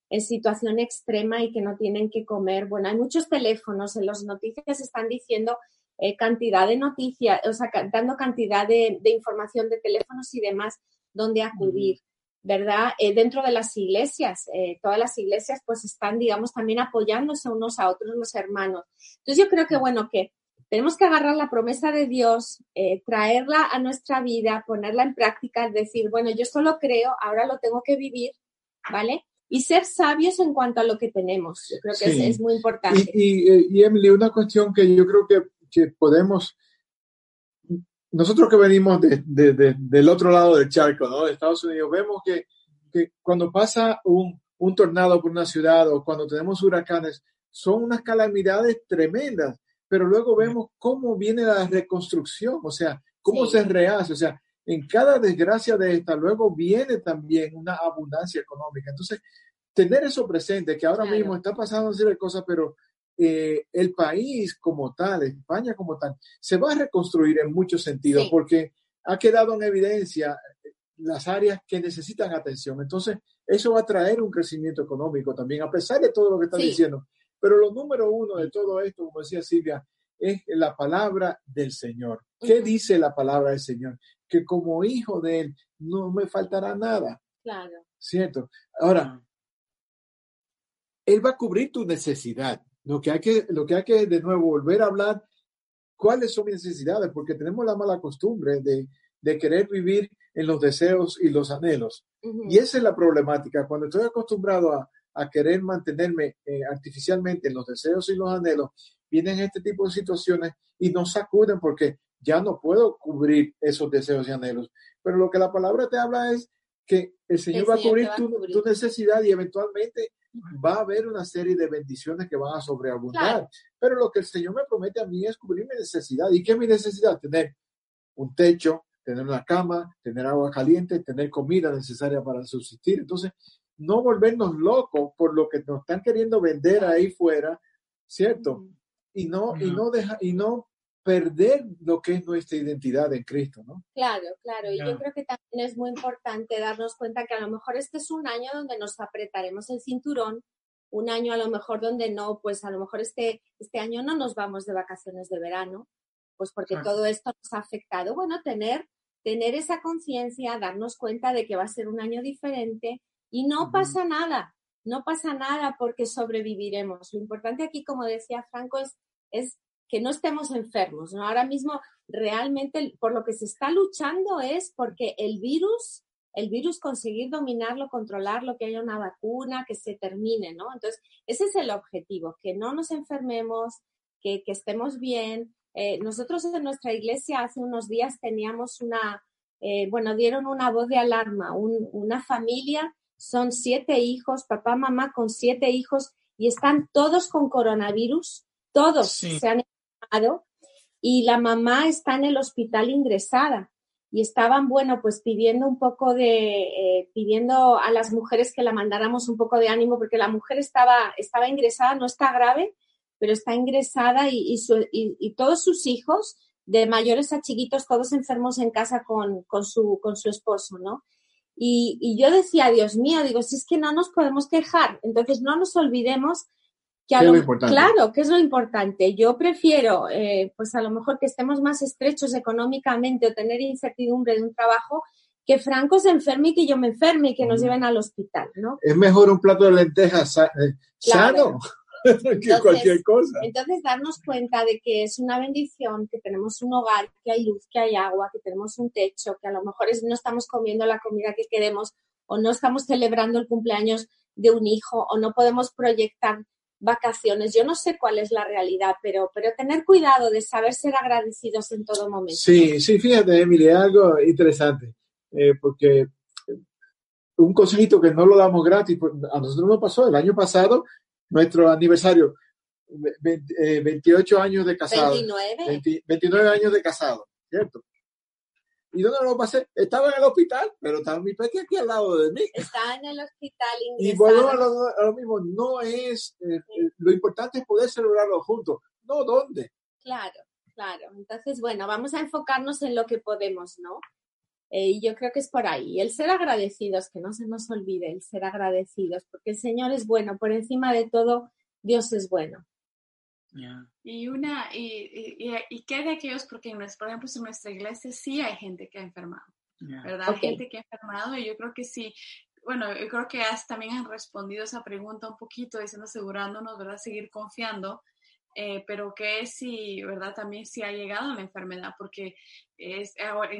en situación extrema y que no tienen que comer. Bueno, hay muchos teléfonos, en las noticias están diciendo eh, cantidad de noticias, o sea, dando cantidad de, información de teléfonos y demás donde acudir, ¿verdad? Eh, dentro de las iglesias, eh, todas las iglesias pues están, digamos, también apoyándose unos a otros los hermanos. Entonces yo creo que, bueno, que tenemos que agarrar la promesa de Dios, traerla a nuestra vida, ponerla en práctica, decir, bueno, yo solo creo, ahora lo tengo que vivir, ¿vale? y ser sabios en cuanto a lo que tenemos. Yo creo que es, muy importante. y, Emily, una cuestión que yo creo que que podemos, nosotros que venimos de, del otro lado del charco, ¿no? De Estados Unidos, vemos que, que cuando pasa un, un, tornado por una ciudad o cuando tenemos huracanes, son unas calamidades tremendas, pero luego vemos cómo viene la reconstrucción, o sea, cómo se rehace, o sea, en cada desgracia de esta, luego viene también una abundancia económica. Entonces, tener eso presente, que ahora mismo está pasando a cosas, pero eh, el país como tal, España como tal, se va a reconstruir en muchos sentidos porque ha quedado en evidencia eh, las áreas que necesitan atención. Entonces, eso va a traer un crecimiento económico también, a pesar de todo lo que están diciendo. Pero lo número uno de todo esto, como decía Silvia, es la palabra del Señor. ¿Qué dice la palabra del Señor? Que como hijo de Él no me faltará nada. Claro. ¿Cierto? Ahora, Él va a cubrir tu necesidad. Lo que hay que, lo que, hay que de nuevo volver a hablar, cuáles son mis necesidades, porque tenemos la mala costumbre de, de querer vivir en los deseos y los anhelos. Y esa es la problemática. Cuando estoy acostumbrado a, a querer mantenerme eh, artificialmente en los deseos y los anhelos, vienen este tipo de situaciones y nos sacuden porque ya no puedo cubrir esos deseos y anhelos. Pero lo que la palabra te habla es que el Señor, va a cubrir, tu, tu, necesidad y eventualmente va a haber una serie de bendiciones que van a sobreabundar. Pero lo que el Señor me promete a mí es cubrir mi necesidad. ¿Y qué es mi necesidad? Tener un techo, tener una cama, tener agua caliente, tener comida necesaria para subsistir. Entonces, no volvernos locos por lo que nos están queriendo vender ahí fuera, ¿cierto? Y no, y no deja, y no perder lo que es nuestra identidad en Cristo, ¿no? Claro, claro. Y yo creo que también es muy importante darnos cuenta que a lo mejor este es un año donde nos apretaremos el cinturón, un año a lo mejor donde no, pues a lo mejor este, este año no nos vamos de vacaciones de verano, pues porque todo esto nos ha afectado. Bueno, tener, tener esa conciencia, darnos cuenta de que va a ser un año diferente y no pasa nada. no pasa nada porque sobreviviremos. Lo importante aquí, como decía Franco, es, es que no estemos enfermos. ¿no? Ahora mismo, realmente, por lo que se está luchando es porque el virus, el virus conseguir dominarlo, controlarlo, que haya una vacuna, que se termine, ¿no? Entonces, ese es el objetivo, que no nos enfermemos, que, estemos bien. Eh, nosotros en nuestra iglesia hace unos días teníamos una, eh, bueno, dieron una voz de alarma, una familia, son siete hijos, papá, mamá con siete hijos y están todos con coronavirus, todos se han y la mamá está en el hospital ingresada y estaban, bueno, pues pidiendo un poco de, eh, pidiendo a las mujeres que la mandáramos un poco de ánimo porque la mujer estaba, estaba ingresada, no está grave, pero está ingresada y, y, todos sus hijos, de mayores a chiquitos, todos enfermos en casa con, con, su, con su esposo, ¿no? Y, y, yo decía, Dios mío, digo, si es que no nos podemos quejar, entonces no nos olvidemos que a lo, claro, que es lo importante. Yo prefiero, eh, pues a lo mejor que estemos más estrechos económicamente o tener incertidumbre de un trabajo, que Franco se enferme y que yo me enferme y que nos lleven al hospital, ¿no? Es mejor un plato de lentejas eh, sano. <laughs> que cualquier cosa. Entonces, darnos cuenta de que es una bendición, que tenemos un hogar, que hay luz, que hay agua, que tenemos un techo, que a lo mejor no estamos comiendo la comida que queremos o no estamos celebrando el cumpleaños de un hijo o no podemos proyectar vacaciones. Yo no sé cuál es la realidad, pero, pero tener cuidado de saber ser agradecidos en todo momento. Sí, sí, fíjate, Emilia, algo interesante, eh, porque un consejito que no lo damos gratis, pues, a nosotros nos pasó el año pasado, nuestro aniversario, 28 eh, años de casado. 29. 29 años de casado, ¿cierto? ¿Y dónde lo pasé? Estaba en el hospital, pero estaba mi peque aquí al lado de mí. Está en el hospital ingresado. Y vuelvo a lo, mismo, no es, eh, eh, lo importante es poder celebrarlo juntos, no dónde. Claro, claro. Entonces, bueno, vamos a enfocarnos en lo que podemos, ¿no? y yo creo que es por ahí. El ser agradecidos, que no se nos olvide, el ser agradecidos, porque el Señor es bueno, por encima de todo, Dios es bueno. Y una, y, y, y, qué de aquellos, porque por ejemplo en nuestra iglesia sí hay gente que ha enfermado, ¿verdad? Hay gente que ha enfermado y yo creo que sí, bueno, yo creo que también han respondido esa pregunta un poquito, diciendo, asegurándonos, ¿verdad? Seguir confiando eh, pero que si, ¿verdad? También si ha llegado la enfermedad, porque es,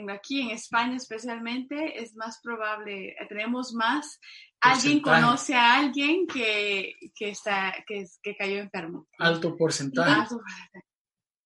aquí en España especialmente es más probable, tenemos más, alguien conoce a alguien que, que, está, que, que cayó enfermo. Alto porcentaje.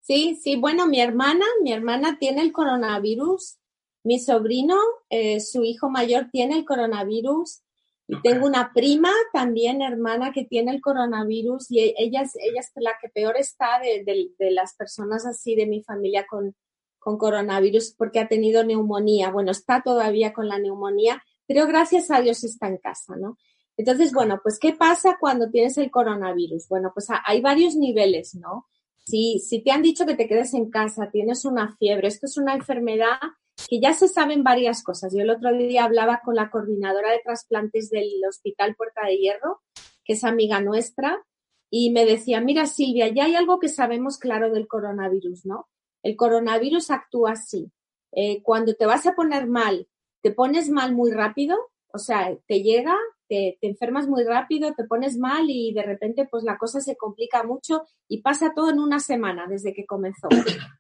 Sí, sí, bueno, mi hermana, mi hermana tiene el coronavirus, mi sobrino, eh, su hijo mayor tiene el coronavirus, y tengo una prima también, hermana, que tiene el coronavirus y e, ella es, ella es la que peor está de, de, las personas así de mi familia con, con coronavirus porque ha tenido neumonía. Bueno, está todavía con la neumonía, pero gracias a Dios está en casa, ¿no? Entonces, bueno, pues, ¿qué pasa cuando tienes el coronavirus? Bueno, pues hay varios niveles, ¿no? Si, si te han dicho que te quedes en casa, tienes una fiebre, esto es una enfermedad que ya se saben varias cosas. Yo el otro día hablaba con la coordinadora de trasplantes del Hospital Puerta de Hierro, que es amiga nuestra, y me decía, mira Silvia, ya hay algo que sabemos claro del coronavirus, ¿no? El coronavirus actúa así. Eh, cuando te vas a poner mal, te pones mal muy rápido, o sea, te llega, te, enfermas muy rápido, te pones mal y de repente pues la cosa se complica mucho y pasa todo en una semana desde que comenzó.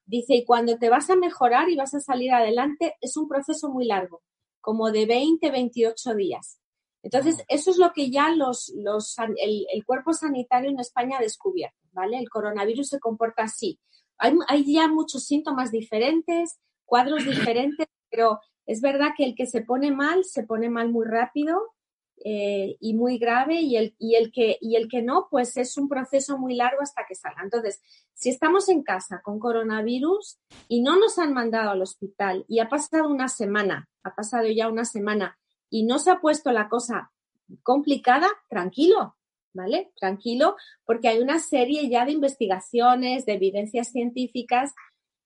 Dice, y cuando te vas a mejorar y vas a salir adelante, es un proceso muy largo, como de 20, 28 días. Entonces, eso es lo que ya los, los, el, el cuerpo sanitario en España ha descubierto, ¿vale? El coronavirus se comporta así. Hay, hay ya muchos síntomas diferentes, cuadros diferentes, pero es verdad que el que se pone mal, se pone mal muy rápido eh, y muy grave y el, y, el que, y el que no, pues es un proceso muy largo hasta que salga. Entonces, si estamos en casa con coronavirus y no nos han mandado al hospital y ha pasado una semana, ha pasado ya una semana y no se ha puesto la cosa complicada, tranquilo, ¿vale? Tranquilo, porque hay una serie ya de investigaciones, de evidencias científicas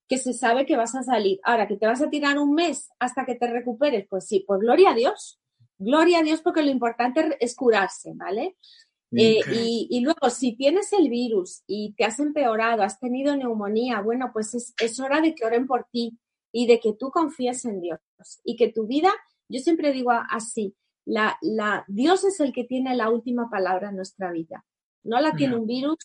que se sabe que vas a salir. Ahora, que te vas a tirar un mes hasta que te recuperes, pues sí, pues gloria a Dios, Gloria a Dios porque lo importante es curarse, ¿vale? Eh, y, luego, si tienes el virus y te has empeorado, has tenido neumonía, bueno, pues es, hora de que oren por ti y de que tú confíes en Dios y que tu vida, yo siempre digo así, la, la, Dios es el que tiene la última palabra en nuestra vida. No la tiene un virus,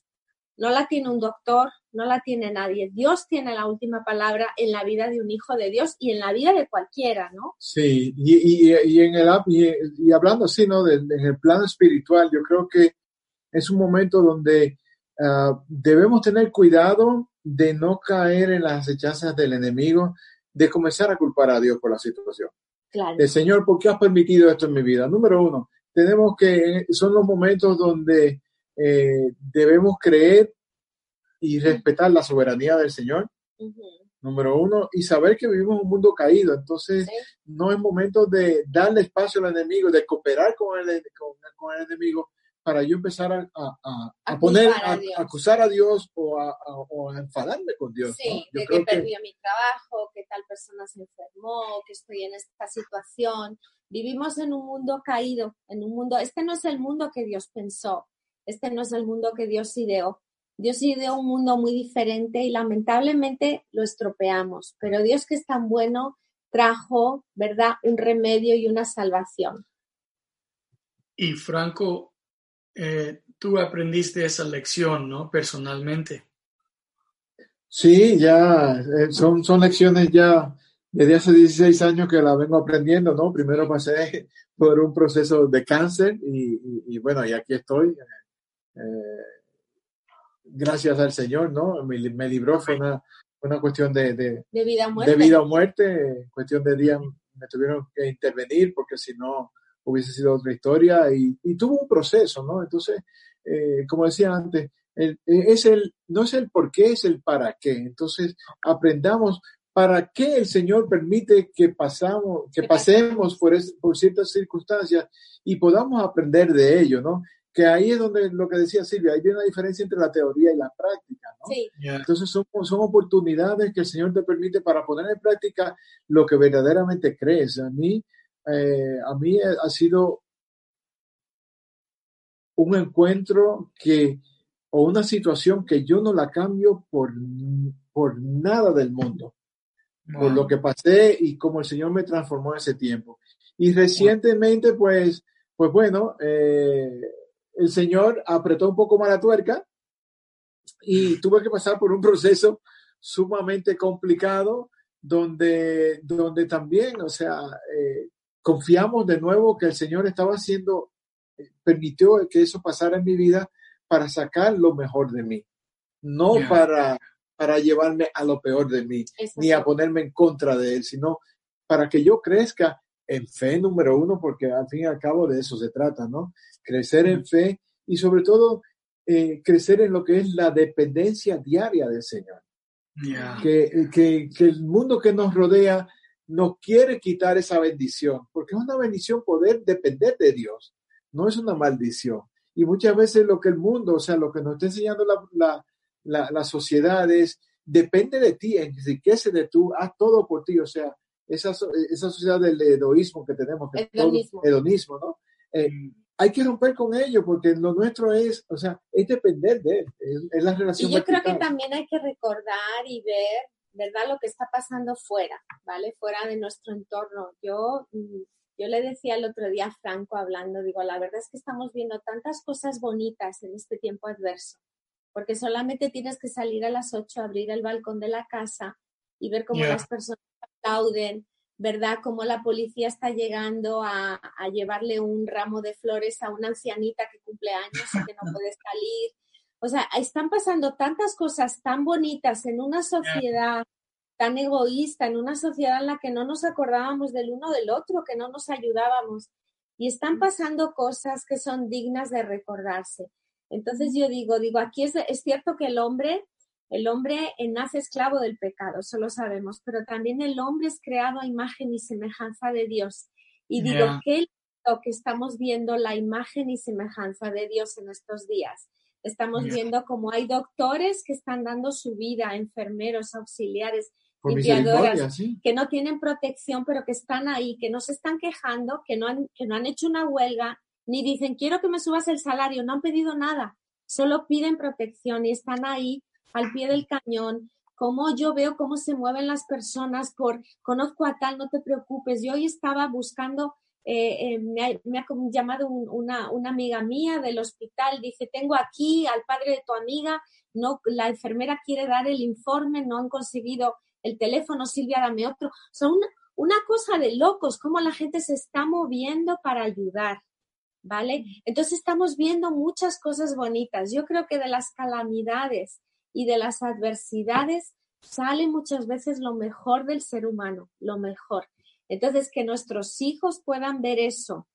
no la tiene un doctor, no la tiene nadie. Dios tiene la última palabra en la vida de un hijo de Dios y en la vida de cualquiera, ¿no? Sí, y, y, en el, y, hablando así, ¿no? en el plano espiritual, yo creo que es un momento donde ah, debemos tener cuidado de no caer en las hechazas del enemigo, de comenzar a culpar a Dios por la situación. Claro. El Señor, ¿por qué has permitido esto en mi vida? Número uno, tenemos que, son los momentos donde eh, debemos creer y respetar la soberanía del Señor. Número uno, y saber que vivimos un mundo caído. Entonces, no es momento de darle espacio al enemigo, de cooperar con el, con, el enemigo para yo empezar a, a, poner, a, acusar a Dios o a, enfadarme con Dios. Sí, de que, perdí mi trabajo, que tal persona se enfermó, que estoy en esta situación. Vivimos en un mundo caído, en un mundo, este no es el mundo que Dios pensó, este no es el mundo que Dios ideó. Dios ideó un mundo muy diferente y lamentablemente lo estropeamos, pero Dios que es tan bueno trajo, ¿verdad?, un remedio y una salvación. Y Franco, eh, tú aprendiste esa lección, ¿no? Personalmente. Sí, ya, eh, son, son lecciones ya desde hace 16 años que la vengo aprendiendo, ¿no? Primero pasé <laughs> por un proceso de cáncer y, bueno, y aquí estoy. Eh, gracias al Señor, ¿no? Me, libró, fue una, una cuestión de, de, vida o muerte. De vida o muerte, cuestión de días me tuvieron que intervenir porque si no hubiese sido otra historia y, tuvo un proceso, ¿no? Entonces, eh, como decía antes, el, es el, no es el por qué, es el para qué. Entonces, aprendamos para qué el Señor permite que pasamos, que pasemos por, por ciertas circunstancias y podamos aprender de ello, ¿no? Que ahí es donde lo que decía Silvia, hay una diferencia entre la teoría y la práctica, ¿no? Sí. Entonces son, son oportunidades que el Señor te permite para poner en práctica lo que verdaderamente crees. A mí, eh, a mí ha sido un encuentro que, o una situación que yo no la cambio por, por nada del mundo, por lo que pasé y cómo el Señor me transformó en ese tiempo. Y recientemente, pues, pues bueno, eh, el Señor apretó un poco más la tuerca y tuve que pasar por un proceso sumamente complicado donde, donde también, o sea, eh, confiamos de nuevo que el Señor estaba haciendo, eh, permitió que eso pasara en mi vida para sacar lo mejor de mí, no para, para llevarme a lo peor de mí, ni a ponerme en contra de Él, sino para que yo crezca en fe número uno, porque al fin y al cabo de eso se trata, ¿no? Crecer en fe y sobre todo eh, crecer en lo que es la dependencia diaria del Señor. Que, que, que, el mundo que nos rodea nos quiere quitar esa bendición, porque es una bendición poder depender de Dios, no es una maldición. Y muchas veces lo que el mundo, o sea, lo que nos está enseñando la, la, la, la sociedad es, depende de ti, enriquece de tú, haz todo por ti, o sea, esa, esa sociedad del hedoísmo que tenemos, que hedonismo. hedonismo, ¿no? Eh, hay que romper con ello porque lo nuestro es, o sea, es depender de él, es, la relación. Y yo creo que también hay que recordar y ver, ¿verdad? Lo que está pasando fuera, ¿vale? Fuera de nuestro entorno. Yo, mm, yo le decía el otro día a Franco hablando, digo, la verdad es que estamos viendo tantas cosas bonitas en este tiempo adverso, porque solamente tienes que salir a las 8, abrir el balcón de la casa y ver cómo las personas aplauden, ¿verdad? Cómo la policía está llegando a, a, llevarle un ramo de flores a una ancianita que cumple años y que no puede salir. O sea, están pasando tantas cosas tan bonitas en una sociedad tan egoísta, en una sociedad en la que no nos acordábamos del uno del otro, que no nos ayudábamos. Y están pasando cosas que son dignas de recordarse. Entonces yo digo, digo, aquí es, es cierto que el hombre el hombre nace esclavo del pecado, eso lo sabemos, pero también el hombre es creado a imagen y semejanza de Dios. Y digo, que lo que estamos viendo la imagen y semejanza de Dios en estos días. Estamos viendo como hay doctores que están dando su vida, enfermeros, auxiliares, limpiadoras, que no tienen protección, pero que están ahí, que no se están quejando, que no, han, que no han hecho una huelga, ni dicen quiero que me subas el salario, no han pedido nada, solo piden protección y están ahí al pie del cañón, cómo yo veo cómo se mueven las personas por, conozco a tal, no te preocupes. Yo hoy estaba buscando eh, eh, me, ha, llamado una, una, amiga mía del hospital, dice, tengo aquí al padre de tu amiga, no, la enfermera quiere dar el informe, no han conseguido el teléfono, Silvia, dame otro. Son una, una cosa de locos, cómo la gente se está moviendo para ayudar, ¿vale? Entonces estamos viendo muchas cosas bonitas. Yo creo que de las calamidades y de las adversidades sale muchas veces lo mejor del ser humano, lo mejor. Entonces, que nuestros hijos puedan ver eso,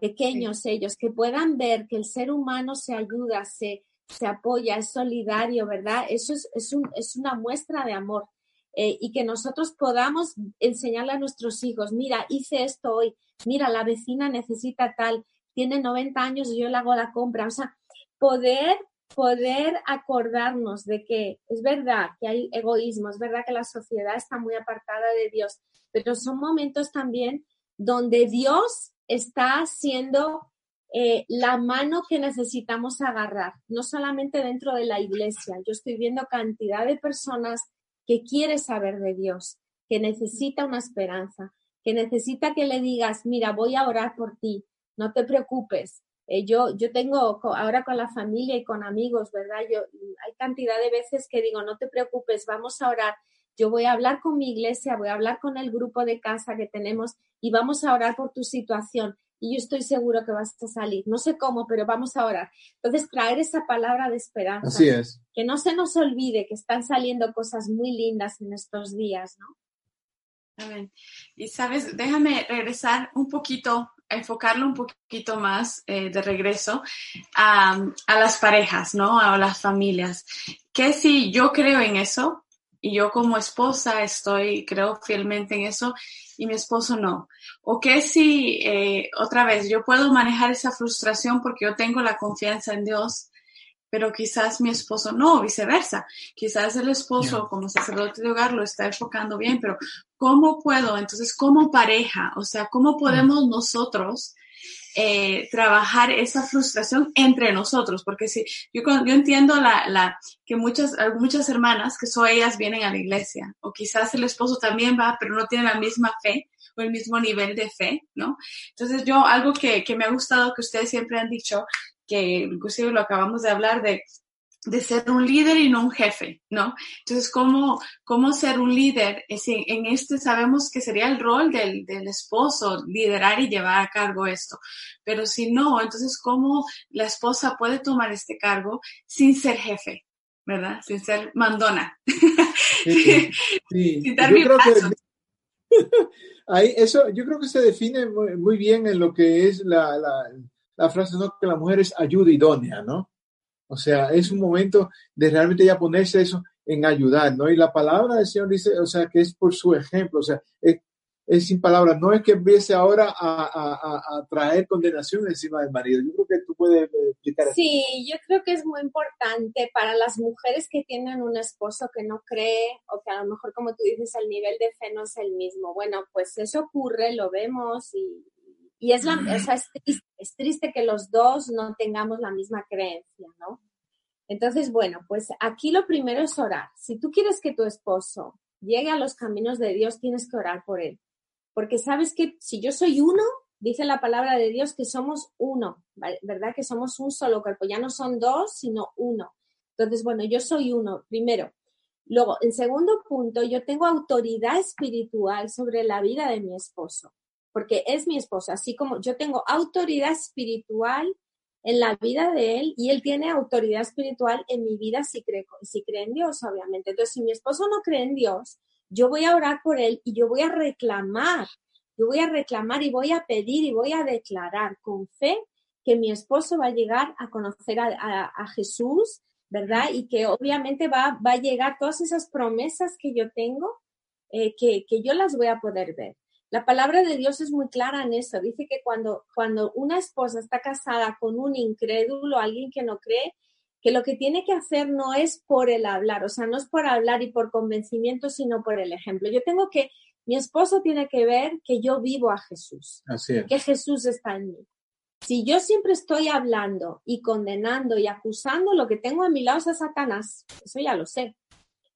pequeños ellos, que puedan ver que el ser humano se ayuda, se, se apoya, es solidario, ¿verdad? Eso es, es, un, es una muestra de amor. Eh, y que nosotros podamos enseñarle a nuestros hijos, mira, hice esto hoy, mira, la vecina necesita tal, tiene 90 años y yo le hago la compra. O sea, poder, poder acordarnos de que es verdad que hay egoísmo, es verdad que la sociedad está muy apartada de Dios, pero son momentos también donde Dios está haciendo eh, la mano que necesitamos agarrar, no solamente dentro de la iglesia. Yo estoy viendo cantidad de personas que quiere saber de Dios, que necesita una esperanza, que necesita que le digas, mira, voy a orar por ti, no te preocupes. Eh, yo, yo tengo ahora con la familia y con amigos, ¿verdad? Yo, hay cantidad de veces que digo, no te preocupes, vamos a orar yo voy a hablar con mi iglesia, voy a hablar con el grupo de casa que tenemos y vamos a orar por tu situación. Y yo estoy seguro que vas a salir. No sé cómo, pero vamos a orar. Entonces, traer esa palabra de esperanza. Así es. Que no se nos olvide que están saliendo cosas muy lindas en estos días, ¿no? Amén. Y sabes, déjame regresar un poquito, enfocarlo un poquito más eh, de regreso a, a, las parejas, ¿no? A las familias. Que si yo creo en eso, y yo como esposa estoy, creo fielmente en eso y mi esposo no. O que si, eh, otra vez, yo puedo manejar esa frustración porque yo tengo la confianza en Dios, pero quizás mi esposo no, viceversa. Quizás el esposo como sacerdote de hogar lo está enfocando bien, pero ¿cómo puedo? Entonces, como pareja, o sea, ¿cómo podemos nosotros eh, trabajar esa frustración entre nosotros, porque si yo, yo entiendo la, la, que muchas, muchas hermanas que son ellas vienen a la iglesia, o quizás el esposo también va, pero no tiene la misma fe o el mismo nivel de fe, ¿no? Entonces yo, algo que, que me ha gustado que ustedes siempre han dicho, que inclusive lo acabamos de hablar de de ser un líder y no un jefe, ¿no? Entonces, ¿cómo, cómo ser un líder? Es en, este sabemos que sería el rol del, del, esposo, liderar y llevar a cargo esto. Pero si no, entonces, ¿cómo la esposa puede tomar este cargo sin ser jefe, ¿verdad? Sin ser mandona. Sí, <laughs> sin dar mi paso. <laughs> ahí, eso, yo creo que se define muy, muy bien en lo que es la, la, la frase, ¿no? Que la mujer es ayuda idónea, ¿no? O sea, es un momento de realmente ya ponerse eso en ayudar, ¿no? Y la palabra del Señor dice, o sea, que es por su ejemplo, o sea, es, sin palabras, no es que empiece ahora a, traer condenación encima del marido. Yo creo que tú puedes eh, explicar eso. Sí, yo creo que es muy importante para las mujeres que tienen un esposo que no cree o que a lo mejor, como tú dices, el nivel de fe no es el mismo. Bueno, pues eso ocurre, lo vemos y, y es, la, o sea, es, triste, es triste que los dos no tengamos la misma creencia, ¿no? Entonces, bueno, pues aquí lo primero es orar. Si tú quieres que tu esposo llegue a los caminos de Dios, tienes que orar por él. Porque sabes que si yo soy uno, dice la palabra de Dios que somos uno, ¿verdad? Que somos un solo cuerpo. Ya no son dos, sino uno. Entonces, bueno, yo soy uno, primero. Luego, en segundo punto, yo tengo autoridad espiritual sobre la vida de mi esposo porque es mi esposo, así como yo tengo autoridad espiritual en la vida de él y él tiene autoridad espiritual en mi vida si cree, si cree en Dios, obviamente. Entonces, si mi esposo no cree en Dios, yo voy a orar por él y yo voy a reclamar, yo voy a reclamar y voy a pedir y voy a declarar con fe que mi esposo va a llegar a conocer a, Jesús, ¿verdad? Y que obviamente va, va, a llegar todas esas promesas que yo tengo, eh, que, que yo las voy a poder ver. La palabra de Dios es muy clara en eso. Dice que cuando, cuando una esposa está casada con un incrédulo, alguien que no cree, que lo que tiene que hacer no es por el hablar, o sea, no es por hablar y por convencimiento, sino por el ejemplo. Yo tengo que, mi esposo tiene que ver que yo vivo a Jesús, que Jesús está en mí. Si yo siempre estoy hablando y condenando y acusando, lo que tengo a mi lado es a Satanás. Eso ya lo sé.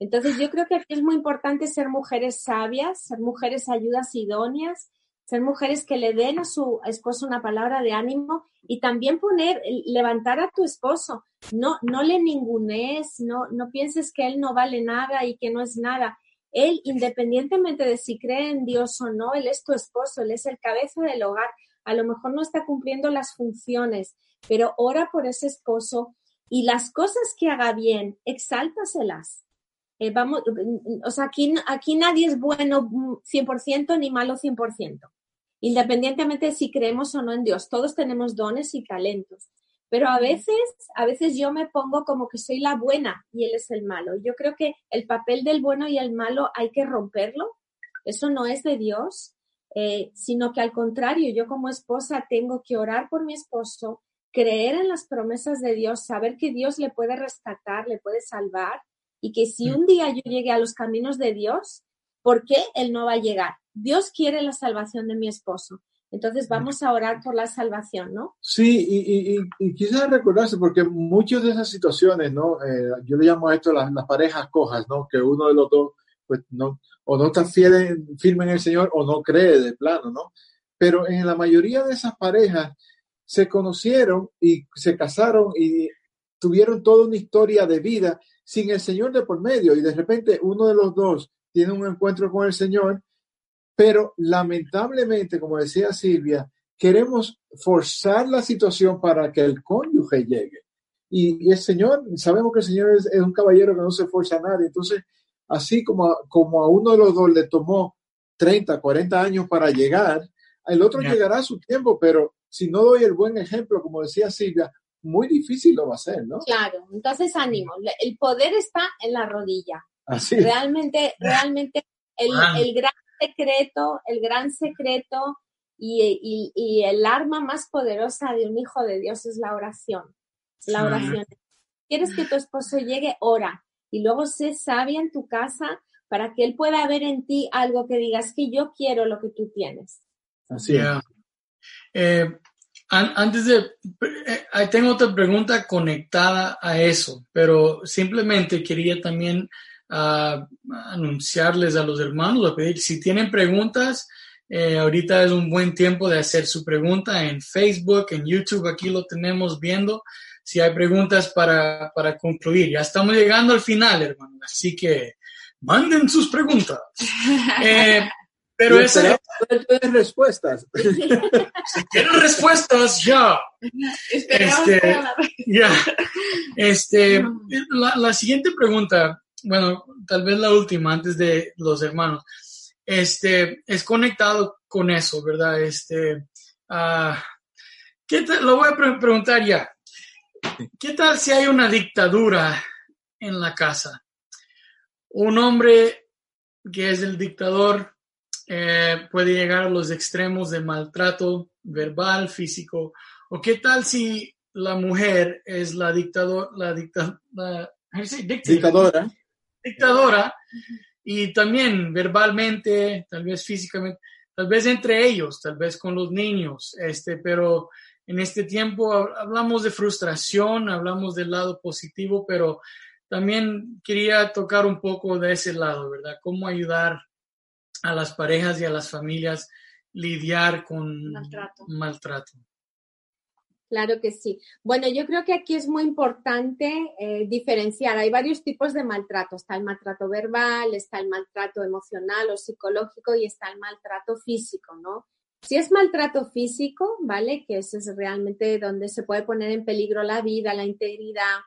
Entonces yo creo que aquí es muy importante ser mujeres sabias, ser mujeres ayudas idóneas, ser mujeres que le den a su esposo una palabra de ánimo y también poner, levantar a tu esposo. No, no le ningunees, no, no pienses que él no vale nada y que no es nada. Él, independientemente de si cree en Dios o no, él es tu esposo, él es el cabeza del hogar. A lo mejor no está cumpliendo las funciones, pero ora por ese esposo y las cosas que haga bien, exáltaselas. Eh, vamos, o sea, aquí, aquí nadie es bueno 100% ni malo 100%, independientemente de si creemos o no en Dios. Todos tenemos dones y talentos, pero a veces, a veces yo me pongo como que soy la buena y él es el malo. Yo creo que el papel del bueno y el malo hay que romperlo. Eso no es de Dios, eh, sino que al contrario, yo como esposa tengo que orar por mi esposo, creer en las promesas de Dios, saber que Dios le puede rescatar, le puede salvar y que si un día yo llegue a los caminos de Dios, ¿por qué Él no va a llegar? Dios quiere la salvación de mi esposo. Entonces vamos a orar por la salvación, ¿no? Sí, y, y, quizás recordarse, porque muchas de esas situaciones, ¿no? Eh, yo le llamo a esto las, parejas cojas, ¿no? Que uno de los dos, pues, no, o no está fiel, firme en el Señor o no cree de plano, ¿no? Pero en la mayoría de esas parejas se conocieron y se casaron y tuvieron toda una historia de vida sin el Señor de por medio y de repente uno de los dos tiene un encuentro con el Señor, pero lamentablemente, como decía Silvia, queremos forzar la situación para que el cónyuge llegue. Y, el Señor, sabemos que el Señor es, un caballero que no se fuerza a nadie. Entonces, así como, como a uno de los dos le tomó 30, 40 años para llegar, el otro llegará a su tiempo, pero si no doy el buen ejemplo, como decía Silvia, muy difícil lo va a ser, ¿no? Claro, entonces ánimo, el poder está en la rodilla. Así Realmente, realmente el, el, gran secreto, el gran secreto y, y, el arma más poderosa de un hijo de Dios es la oración. La oración. ¿Quieres que tu esposo llegue? Ora. Y luego sé sabia en tu casa para que él pueda ver en ti algo que digas que yo quiero lo que tú tienes. Así es. Eh, antes de, eh, tengo otra pregunta conectada a eso, pero simplemente quería también ah, anunciarles a los hermanos, a pedir, si tienen preguntas, eh, ahorita es un buen tiempo de hacer su pregunta en Facebook, en YouTube, aquí lo tenemos viendo. Si hay preguntas para, para concluir, ya estamos llegando al final, hermano, así que manden sus preguntas. <laughs> Eh, pero esa es respuestas. <laughs> quieren respuestas, ya. Este, ya. Este, la, la, siguiente pregunta, bueno, tal vez la última antes de los hermanos, este, es conectado con eso, ¿verdad? Este, uh, ¿qué lo voy a preguntar ya. ¿Qué tal si hay una dictadura en la casa? Un hombre que es el dictador eh, puede llegar a los extremos de maltrato verbal, físico. ¿O qué tal si la mujer es la, dictador, la, dictadora? Dictadora y también verbalmente, tal vez físicamente, tal vez entre ellos, tal vez con los niños, este, pero en este tiempo hablamos de frustración, hablamos del lado positivo, pero también quería tocar un poco de ese lado, ¿verdad? Cómo ayudar a las parejas y a las familias lidiar con maltrato. Claro que sí. Bueno, yo creo que aquí es muy importante eh, diferenciar. Hay varios tipos de maltrato. Está el maltrato verbal, está el maltrato emocional o psicológico y está el maltrato físico, ¿no? Si es maltrato físico, ¿vale? Que ese es realmente donde se puede poner en peligro la vida, la integridad,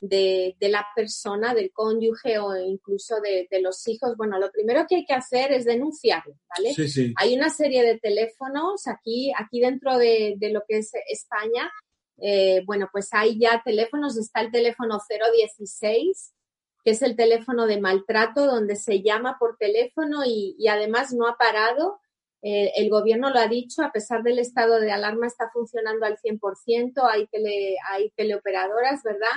de, la persona, del cónyuge o incluso de, los hijos, bueno, lo primero que hay que hacer es denunciarlo, ¿vale? Hay una serie de teléfonos aquí, aquí dentro de, lo que es España, eh, bueno, pues hay ya teléfonos, está el teléfono 016, que es el teléfono de maltrato, donde se llama por teléfono y, además no ha parado. Eh, el gobierno lo ha dicho, a pesar del estado de alarma está funcionando al 100%, hay, tele, hay teleoperadoras, ¿verdad?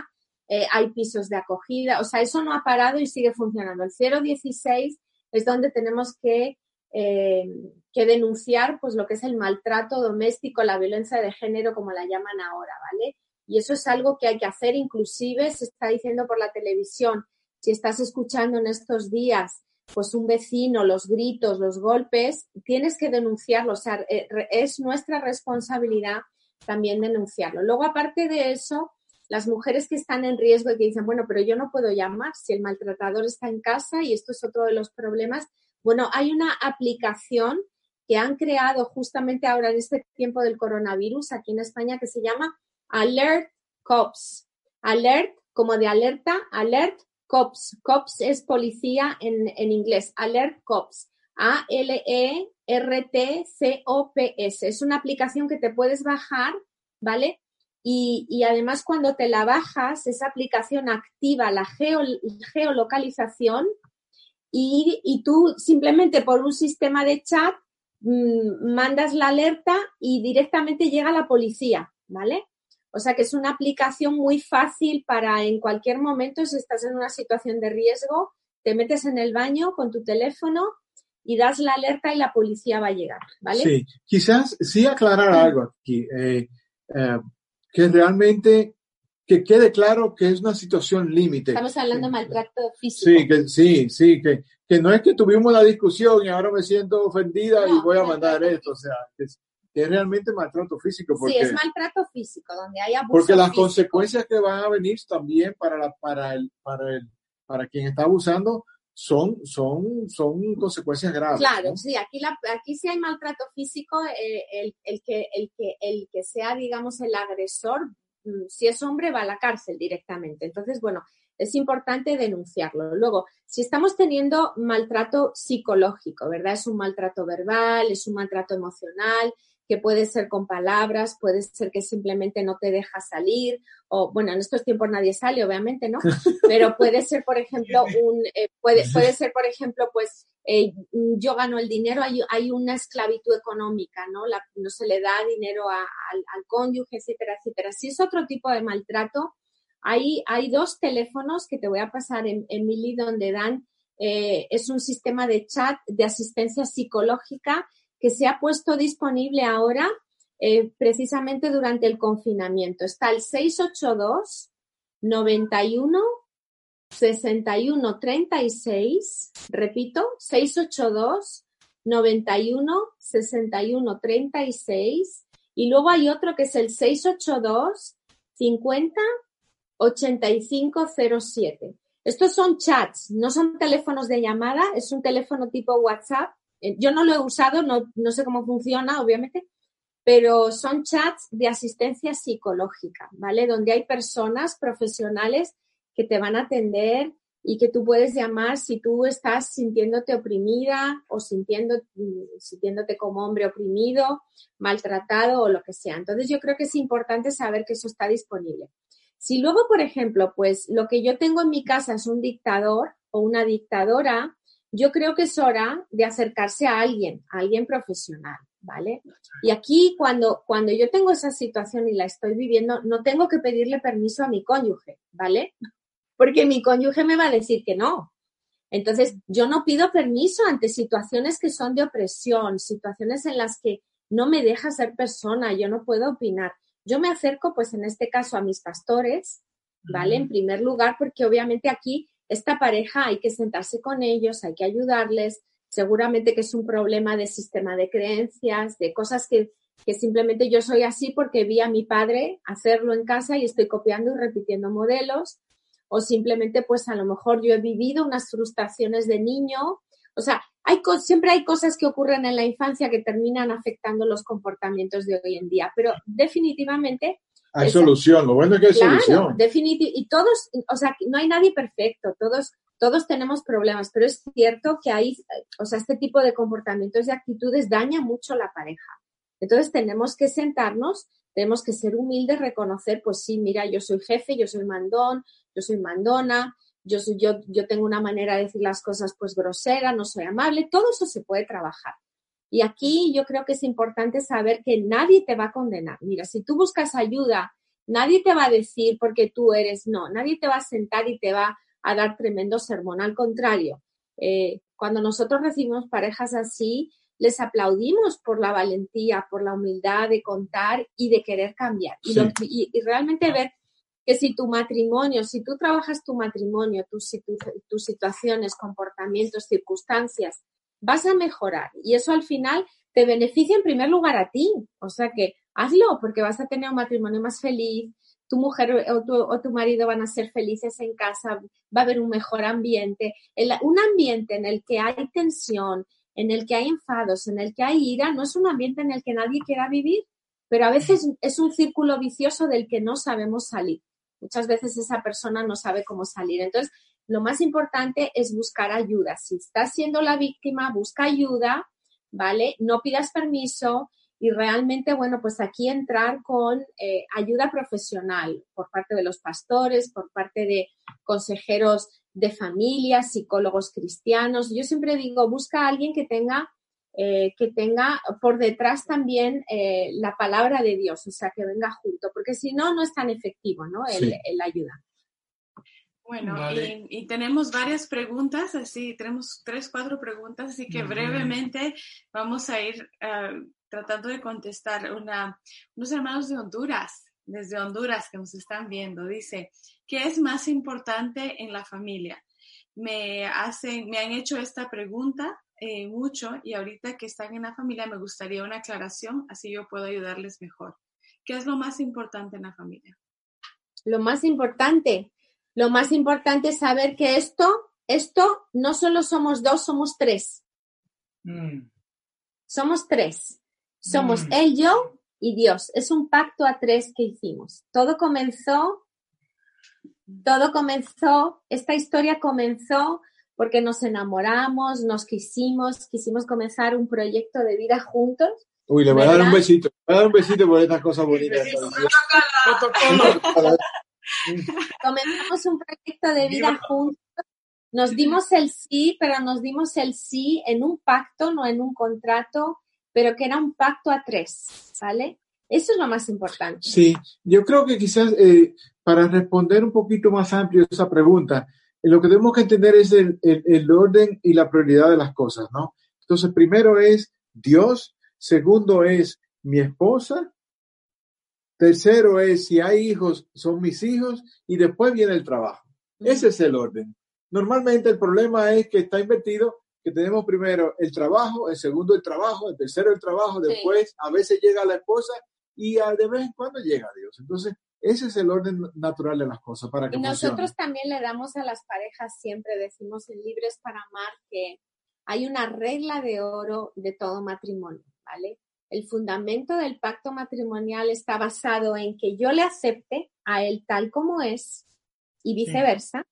Eh, hay pisos de acogida, o sea, eso no ha parado y sigue funcionando. El 016 es donde tenemos que, eh, que denunciar pues lo que es el maltrato doméstico, la violencia de género, como la llaman ahora, ¿vale? Y eso es algo que hay que hacer, inclusive se está diciendo por la televisión, si estás escuchando en estos días pues un vecino, los gritos, los golpes, tienes que denunciarlo. O sea, eh, es nuestra responsabilidad también denunciarlo. Luego, aparte de eso, las mujeres que están en riesgo y que dicen, bueno, pero yo no puedo llamar si el maltratador está en casa y esto es otro de los problemas. Bueno, hay una aplicación que han creado justamente ahora en este tiempo del coronavirus aquí en España que se llama Alert Cops. Alert como de alerta, Alert Cops. Cops es policía en, en inglés. Alert Cops. A-L-E-R-T-C-O-P-S. Es una aplicación que te puedes bajar, ¿vale? Y, además cuando te la bajas, esa aplicación activa la geolocalización y, y, tú simplemente por un sistema de chat mmm, mandas la alerta y directamente llega la policía, ¿vale? O sea que es una aplicación muy fácil para en cualquier momento, si estás en una situación de riesgo, te metes en el baño con tu teléfono y das la alerta y la policía va a llegar, ¿vale? Sí, quizás sí aclarar algo aquí. Eh, eh, que realmente que quede claro que es una situación límite. Estamos hablando de maltrato físico. Sí, que, sí, sí, que, que no es que tuvimos la discusión y ahora me siento ofendida y voy a mandar esto, o sea, que es, realmente maltrato físico. Porque, sí, es maltrato físico, donde hay abuso Porque las consecuencias que van a venir también para, la, para, el, para, el, para quien está abusando son, son, son consecuencias graves. Claro, sí, aquí, la, aquí sí hay maltrato físico, eh, el, el, que, el, que, el que sea, digamos, el agresor, mm, si es hombre, va a la cárcel directamente. Entonces, bueno, es importante denunciarlo. Luego, si estamos teniendo maltrato psicológico, ¿verdad? Es un maltrato verbal, es un maltrato emocional, que puede ser con palabras, puede ser que simplemente no te deja salir, o bueno, en estos tiempos nadie sale, obviamente, ¿no? <laughs> Pero puede ser, por ejemplo, un, eh, puede, puede ser, por ejemplo, pues eh, yo gano el dinero, hay, hay una esclavitud económica, ¿no? La, no se le da dinero a, al, al, cónyuge, etcétera, etcétera. Si es otro tipo de maltrato, hay, hay dos teléfonos que te voy a pasar en, en Mili donde dan, eh, es un sistema de chat de asistencia psicológica que se ha puesto disponible ahora eh, precisamente durante el confinamiento. Está el 682 91 61 36, repito, 682 91 61 36 y luego hay otro que es el 682 50 85 07. Estos son chats, no son teléfonos de llamada, es un teléfono tipo WhatsApp yo no lo he usado, no, no sé cómo funciona, obviamente, pero son chats de asistencia psicológica, ¿vale? Donde hay personas profesionales que te van a atender y que tú puedes llamar si tú estás sintiéndote oprimida o sintiendo, sintiéndote como hombre oprimido, maltratado o lo que sea. Entonces yo creo que es importante saber que eso está disponible. Si luego, por ejemplo, pues lo que yo tengo en mi casa es un dictador o una dictadora, yo creo que es hora de acercarse a alguien, a alguien profesional, ¿vale? Y aquí cuando, cuando yo tengo esa situación y la estoy viviendo, no tengo que pedirle permiso a mi cónyuge, ¿vale? Porque mi cónyuge me va a decir que no. Entonces, yo no pido permiso ante situaciones que son de opresión, situaciones en las que no me deja ser persona, yo no puedo opinar. Yo me acerco, pues en este caso, a mis pastores, ¿vale? En primer lugar, porque obviamente aquí esta pareja hay que sentarse con ellos, hay que ayudarles. Seguramente que es un problema de sistema de creencias, de cosas que, que simplemente yo soy así porque vi a mi padre hacerlo en casa y estoy copiando y repitiendo modelos. O simplemente, pues a lo mejor yo he vivido unas frustraciones de niño. O sea, hay siempre hay cosas que ocurren en la infancia que terminan afectando los comportamientos de hoy en día, pero definitivamente hay solución, lo bueno es que hay claro, solución. Definitivamente, y todos, o sea, no hay nadie perfecto, todos, todos tenemos problemas, pero es cierto que hay, o sea, este tipo de comportamientos y actitudes daña mucho a la pareja. Entonces tenemos que sentarnos, tenemos que ser humildes, reconocer, pues sí, mira, yo soy jefe, yo soy mandón, yo soy mandona, yo, soy, yo, yo tengo una manera de decir las cosas pues grosera, no soy amable, todo eso se puede trabajar. Y aquí yo creo que es importante saber que nadie te va a condenar. Mira, si tú buscas ayuda, nadie te va a decir porque tú eres, no, nadie te va a sentar y te va a dar tremendo sermón. Al contrario, eh, cuando nosotros recibimos parejas así, les aplaudimos por la valentía, por la humildad de contar y de querer cambiar. Y, y, realmente ver que si tu matrimonio, si tú trabajas tu matrimonio, tus, tus situaciones, comportamientos, circunstancias, vas a mejorar y eso al final te beneficia en primer lugar a ti. O sea que hazlo porque vas a tener un matrimonio más feliz, tu mujer o tu, o tu marido van a ser felices en casa, va a haber un mejor ambiente, un ambiente en el que hay tensión, en el que hay enfados, en el que hay ira, no es un ambiente en el que nadie quiera vivir, pero a veces es un círculo vicioso del que no sabemos salir. Muchas veces esa persona no sabe cómo salir. Entonces, lo más importante es buscar ayuda. Si estás siendo la víctima, busca ayuda, ¿vale? No pidas permiso y realmente, bueno, pues aquí entrar con eh, ayuda profesional por parte de los pastores, por parte de consejeros de familia, psicólogos cristianos. Yo siempre digo, busca a alguien que tenga, eh, que tenga por detrás también eh, la palabra de Dios, o sea, que venga junto, porque si no, no es tan efectivo, ¿no? El, ayuda. Bueno, y, tenemos varias preguntas, así, tenemos tres, cuatro preguntas, así que brevemente vamos a ir uh, tratando de contestar. Una, unos hermanos de Honduras, desde Honduras que nos están viendo, dice, ¿qué es más importante en la familia? Me, hacen, me han hecho esta pregunta eh, mucho y ahorita que están en la familia me gustaría una aclaración, así yo puedo ayudarles mejor. ¿Qué es lo más importante en la familia? Lo más importante, lo más importante es saber que esto, esto no solo somos dos, somos tres. Mm. Somos tres. Somos mm. él, yo y Dios. Es un pacto a tres que hicimos. Todo comenzó, todo comenzó, esta historia comenzó porque nos enamoramos, nos quisimos, quisimos comenzar un proyecto de vida juntos. Uy, le voy a dar un besito, le voy a dar un besito por estas cosas bonitas. <laughs> Comenzamos un proyecto de vida juntos. Nos dimos el sí, pero nos dimos el sí en un pacto, no en un contrato pero que era un pacto a tres, ¿vale? Eso es lo más importante. Sí, yo creo que quizás eh, para responder un poquito más amplio esa pregunta, eh, lo que tenemos que entender es el, el, orden y la prioridad de las cosas, ¿no? Entonces, primero es Dios, segundo es mi esposa, tercero es si hay hijos, son mis hijos, y después viene el trabajo. Ese es el orden. Normalmente el problema es que está invertido que tenemos primero el trabajo, el segundo el trabajo, el tercero el trabajo, después a veces llega la esposa y de vez en cuando llega Dios. Entonces, ese es el orden natural de las cosas para que Y nosotros también le damos a las parejas, siempre decimos en Libres para Amar que hay una regla de oro de todo matrimonio, ¿vale? El fundamento del pacto matrimonial está basado en que yo le acepte a él tal como es y viceversa,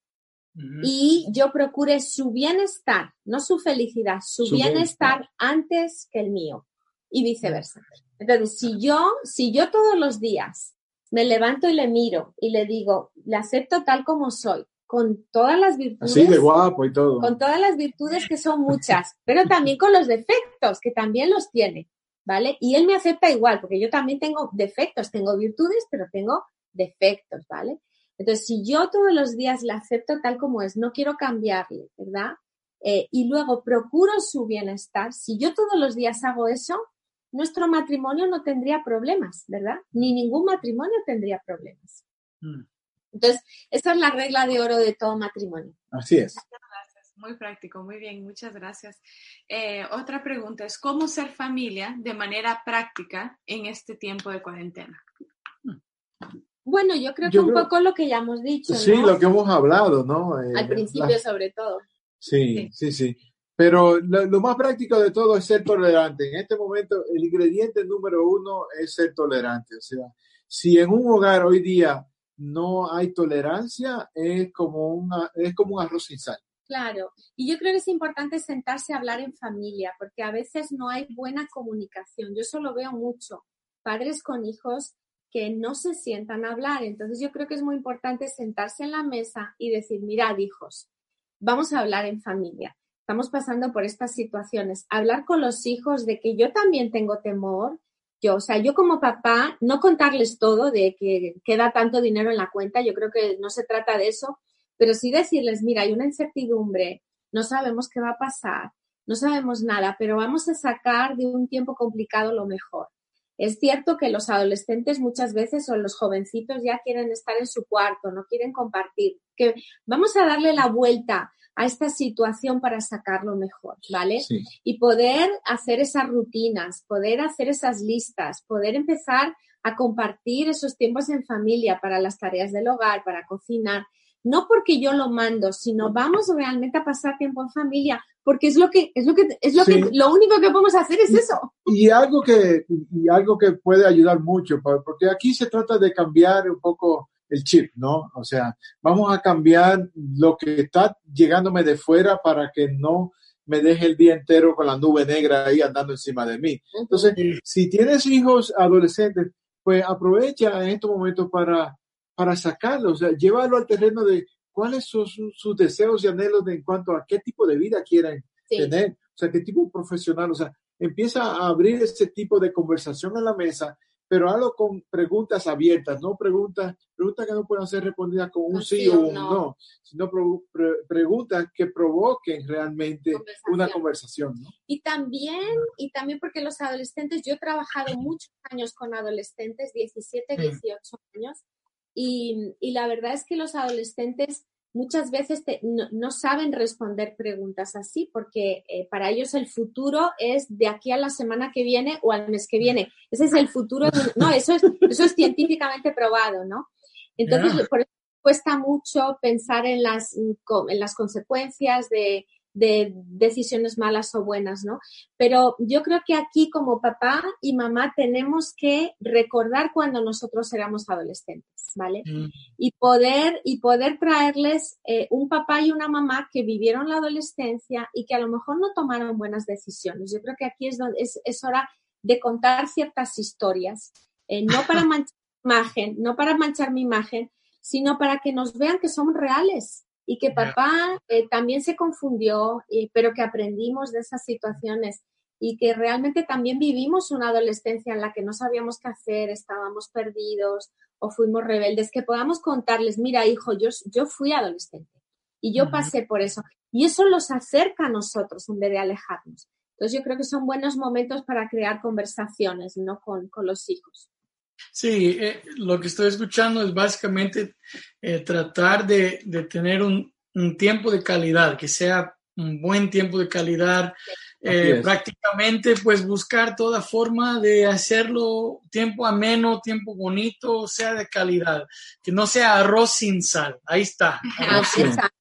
y yo procure su bienestar, no su felicidad, su, bienestar, antes que el mío y viceversa. Entonces, si yo, si yo todos los días me levanto y le miro y le digo, le acepto tal como soy, con todas las virtudes. Así de guapo y todo. Con todas las virtudes que son muchas, pero también con los defectos, que también los tiene, ¿vale? Y él me acepta igual, porque yo también tengo defectos, tengo virtudes, pero tengo defectos, ¿vale? Entonces, si yo todos los días la acepto tal como es, no quiero cambiarle, ¿verdad? Eh, y luego procuro su bienestar, si yo todos los días hago eso, nuestro matrimonio no tendría problemas, ¿verdad? Ni ningún matrimonio tendría problemas. Mm. Entonces, esa es la regla de oro de todo matrimonio. Así es. Muy práctico, muy bien, muchas gracias. Eh, otra pregunta es, ¿cómo ser familia de manera práctica en este tiempo de cuarentena? Bueno, yo creo que un poco lo que ya hemos dicho. Sí, lo que hemos hablado, ¿no? Eh, Al principio, sobre todo. Sí, sí, sí. Pero lo, más práctico de todo es ser tolerante. En este momento, el ingrediente número uno es ser tolerante. O sea, si en un hogar hoy día no hay tolerancia, es como, una, es como un arroz sin sal. Claro, y yo creo que es importante sentarse a hablar en familia, porque a veces no hay buena comunicación. Yo eso lo veo mucho. Padres con hijos que no se sientan a hablar. Entonces yo creo que es muy importante sentarse en la mesa y decir, mirad hijos, vamos a hablar en familia. Estamos pasando por estas situaciones. Hablar con los hijos de que yo también tengo temor. Yo, o sea, yo como papá, no contarles todo de que queda tanto dinero en la cuenta, yo creo que no se trata de eso, pero sí decirles, mira, hay una incertidumbre, no sabemos qué va a pasar, no sabemos nada, pero vamos a sacar de un tiempo complicado lo mejor. Es cierto que los adolescentes muchas veces o los jovencitos ya quieren estar en su cuarto, no quieren compartir. Que vamos a darle la vuelta a esta situación para sacarlo mejor, ¿vale? Y poder hacer esas rutinas, poder hacer esas listas, poder empezar a compartir esos tiempos en familia para las tareas del hogar, para cocinar, no porque yo lo mando, sino vamos realmente a pasar tiempo en familia, porque es lo que es lo que es lo que lo único que podemos hacer es eso. Y algo que y algo que puede ayudar mucho, porque aquí se trata de cambiar un poco el chip, ¿no? O sea, vamos a cambiar lo que está llegándome de fuera para que no me deje el día entero con la nube negra ahí andando encima de mí. Entonces, si tienes hijos adolescentes, pues aprovecha en estos momentos para para sacarlo, o sea, llévalo al terreno de cuáles son sus, deseos y anhelos en cuanto a qué tipo de vida quieren tener, o sea, qué tipo de profesional, o sea, empieza a abrir ese tipo de conversación en la mesa, pero hazlo con preguntas abiertas, no preguntas, preguntas que no puedan ser respondidas con un sí, o un no, sino preguntas que provoquen realmente una conversación. ¿no? Y también, y también porque los adolescentes, yo he trabajado muchos años con adolescentes, 17, 18 años, y, la verdad es que los adolescentes muchas veces no, saben responder preguntas así porque eh, para ellos el futuro es de aquí a la semana que viene o al mes que viene. Ese es el futuro. no, eso es, eso es científicamente probado, ¿no? Entonces, por eso cuesta mucho pensar en las, en las consecuencias de, de decisiones malas o buenas, ¿no? Pero yo creo que aquí como papá y mamá tenemos que recordar cuando nosotros éramos adolescentes, ¿vale? Mm. Y poder y poder traerles eh, un papá y una mamá que vivieron la adolescencia y que a lo mejor no tomaron buenas decisiones. Yo creo que aquí es donde es, hora de contar ciertas historias, eh, no para <laughs> manchar imagen, no para manchar mi imagen, sino para que nos vean que somos reales, y que papá eh, también se confundió, pero que aprendimos de esas situaciones y que realmente también vivimos una adolescencia en la que no sabíamos qué hacer, estábamos perdidos o fuimos rebeldes, que podamos contarles, mira hijo, yo, yo fui adolescente y yo pasé por eso. Y eso los acerca a nosotros en vez de alejarnos. Entonces yo creo que son buenos momentos para crear conversaciones, ¿no? Con, con los hijos. Sí, eh, lo que estoy escuchando es básicamente eh, tratar de, tener un, tiempo de calidad, que sea un buen tiempo de calidad. Eh, prácticamente, pues buscar toda forma de hacerlo tiempo ameno, tiempo bonito, sea de calidad, que no sea arroz sin sal. Ahí está. <laughs>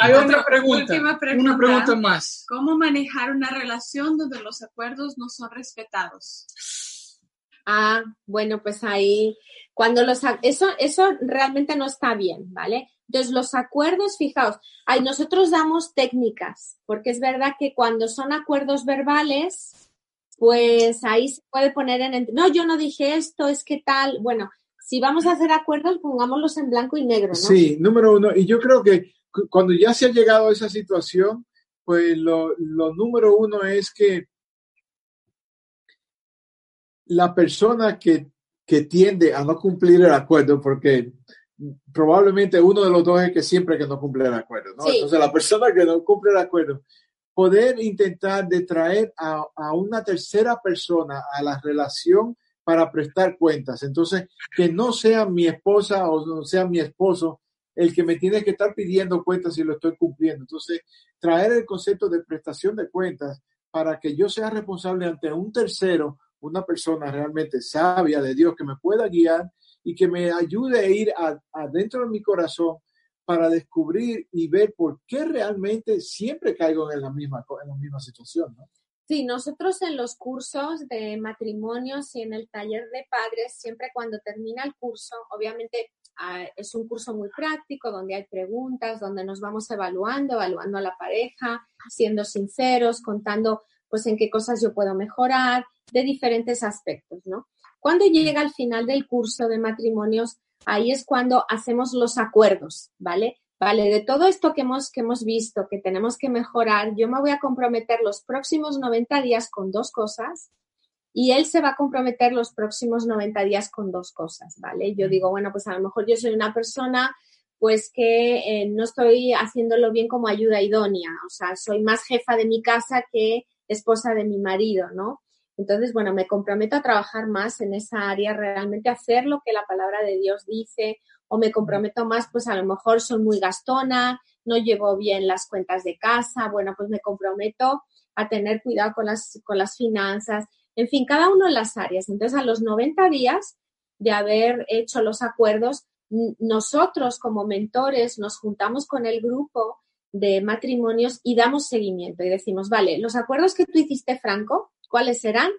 Hay otra pregunta, pregunta, una pregunta más. ¿Cómo manejar una relación donde los acuerdos no son respetados? Ah, bueno, pues ahí, cuando los, eso, eso realmente no está bien, ¿vale? Entonces, los acuerdos, fijaos, ahí nosotros damos técnicas, porque es verdad que cuando son acuerdos verbales, pues ahí se puede poner en, no, yo no dije esto, es que tal, bueno, si vamos a hacer acuerdos, pongámoslos en blanco y negro, ¿no? Sí, número uno, y yo creo que cuando ya se ha llegado a esa situación, pues lo, lo número uno es que la persona que, tiende a no cumplir el acuerdo, porque probablemente uno de los dos es que siempre que no cumple el acuerdo, ¿no? Entonces, la persona que no cumple el acuerdo, poder intentar de traer a, a, una tercera persona a la relación para prestar cuentas. Entonces, que no sea mi esposa o no sea mi esposo el que me tiene que estar pidiendo cuentas si lo estoy cumpliendo. Entonces, traer el concepto de prestación de cuentas para que yo sea responsable ante un tercero una persona realmente sabia de Dios que me pueda guiar y que me ayude a ir adentro de mi corazón para descubrir y ver por qué realmente siempre caigo en la misma, en la misma situación. ¿no? Sí, nosotros en los cursos de matrimonios y en el taller de padres, siempre cuando termina el curso, obviamente ah, es un curso muy práctico donde hay preguntas, donde nos vamos evaluando, evaluando a la pareja, siendo sinceros, contando pues en qué cosas yo puedo mejorar, de diferentes aspectos, ¿no? Cuando llega al final del curso de matrimonios, ahí es cuando hacemos los acuerdos, ¿vale? Vale, de todo esto que hemos, que hemos visto, que tenemos que mejorar, yo me voy a comprometer los próximos 90 días con dos cosas y él se va a comprometer los próximos 90 días con dos cosas, ¿vale? Yo digo, bueno, pues a lo mejor yo soy una persona pues que eh, no estoy haciéndolo bien como ayuda idónea, o sea, soy más jefa de mi casa que esposa de mi marido, ¿no? Entonces, bueno, me comprometo a trabajar más en esa área, realmente hacer lo que la palabra de Dios dice, o me comprometo más, pues a lo mejor soy muy gastona, no llevo bien las cuentas de casa, bueno, pues me comprometo a tener cuidado con las, con las finanzas, en fin, cada uno en las áreas. Entonces, a los 90 días de haber hecho los acuerdos, nosotros como mentores nos juntamos con el grupo de matrimonios y damos seguimiento y decimos, vale, los acuerdos que tú hiciste, Franco, ¿cuáles serán?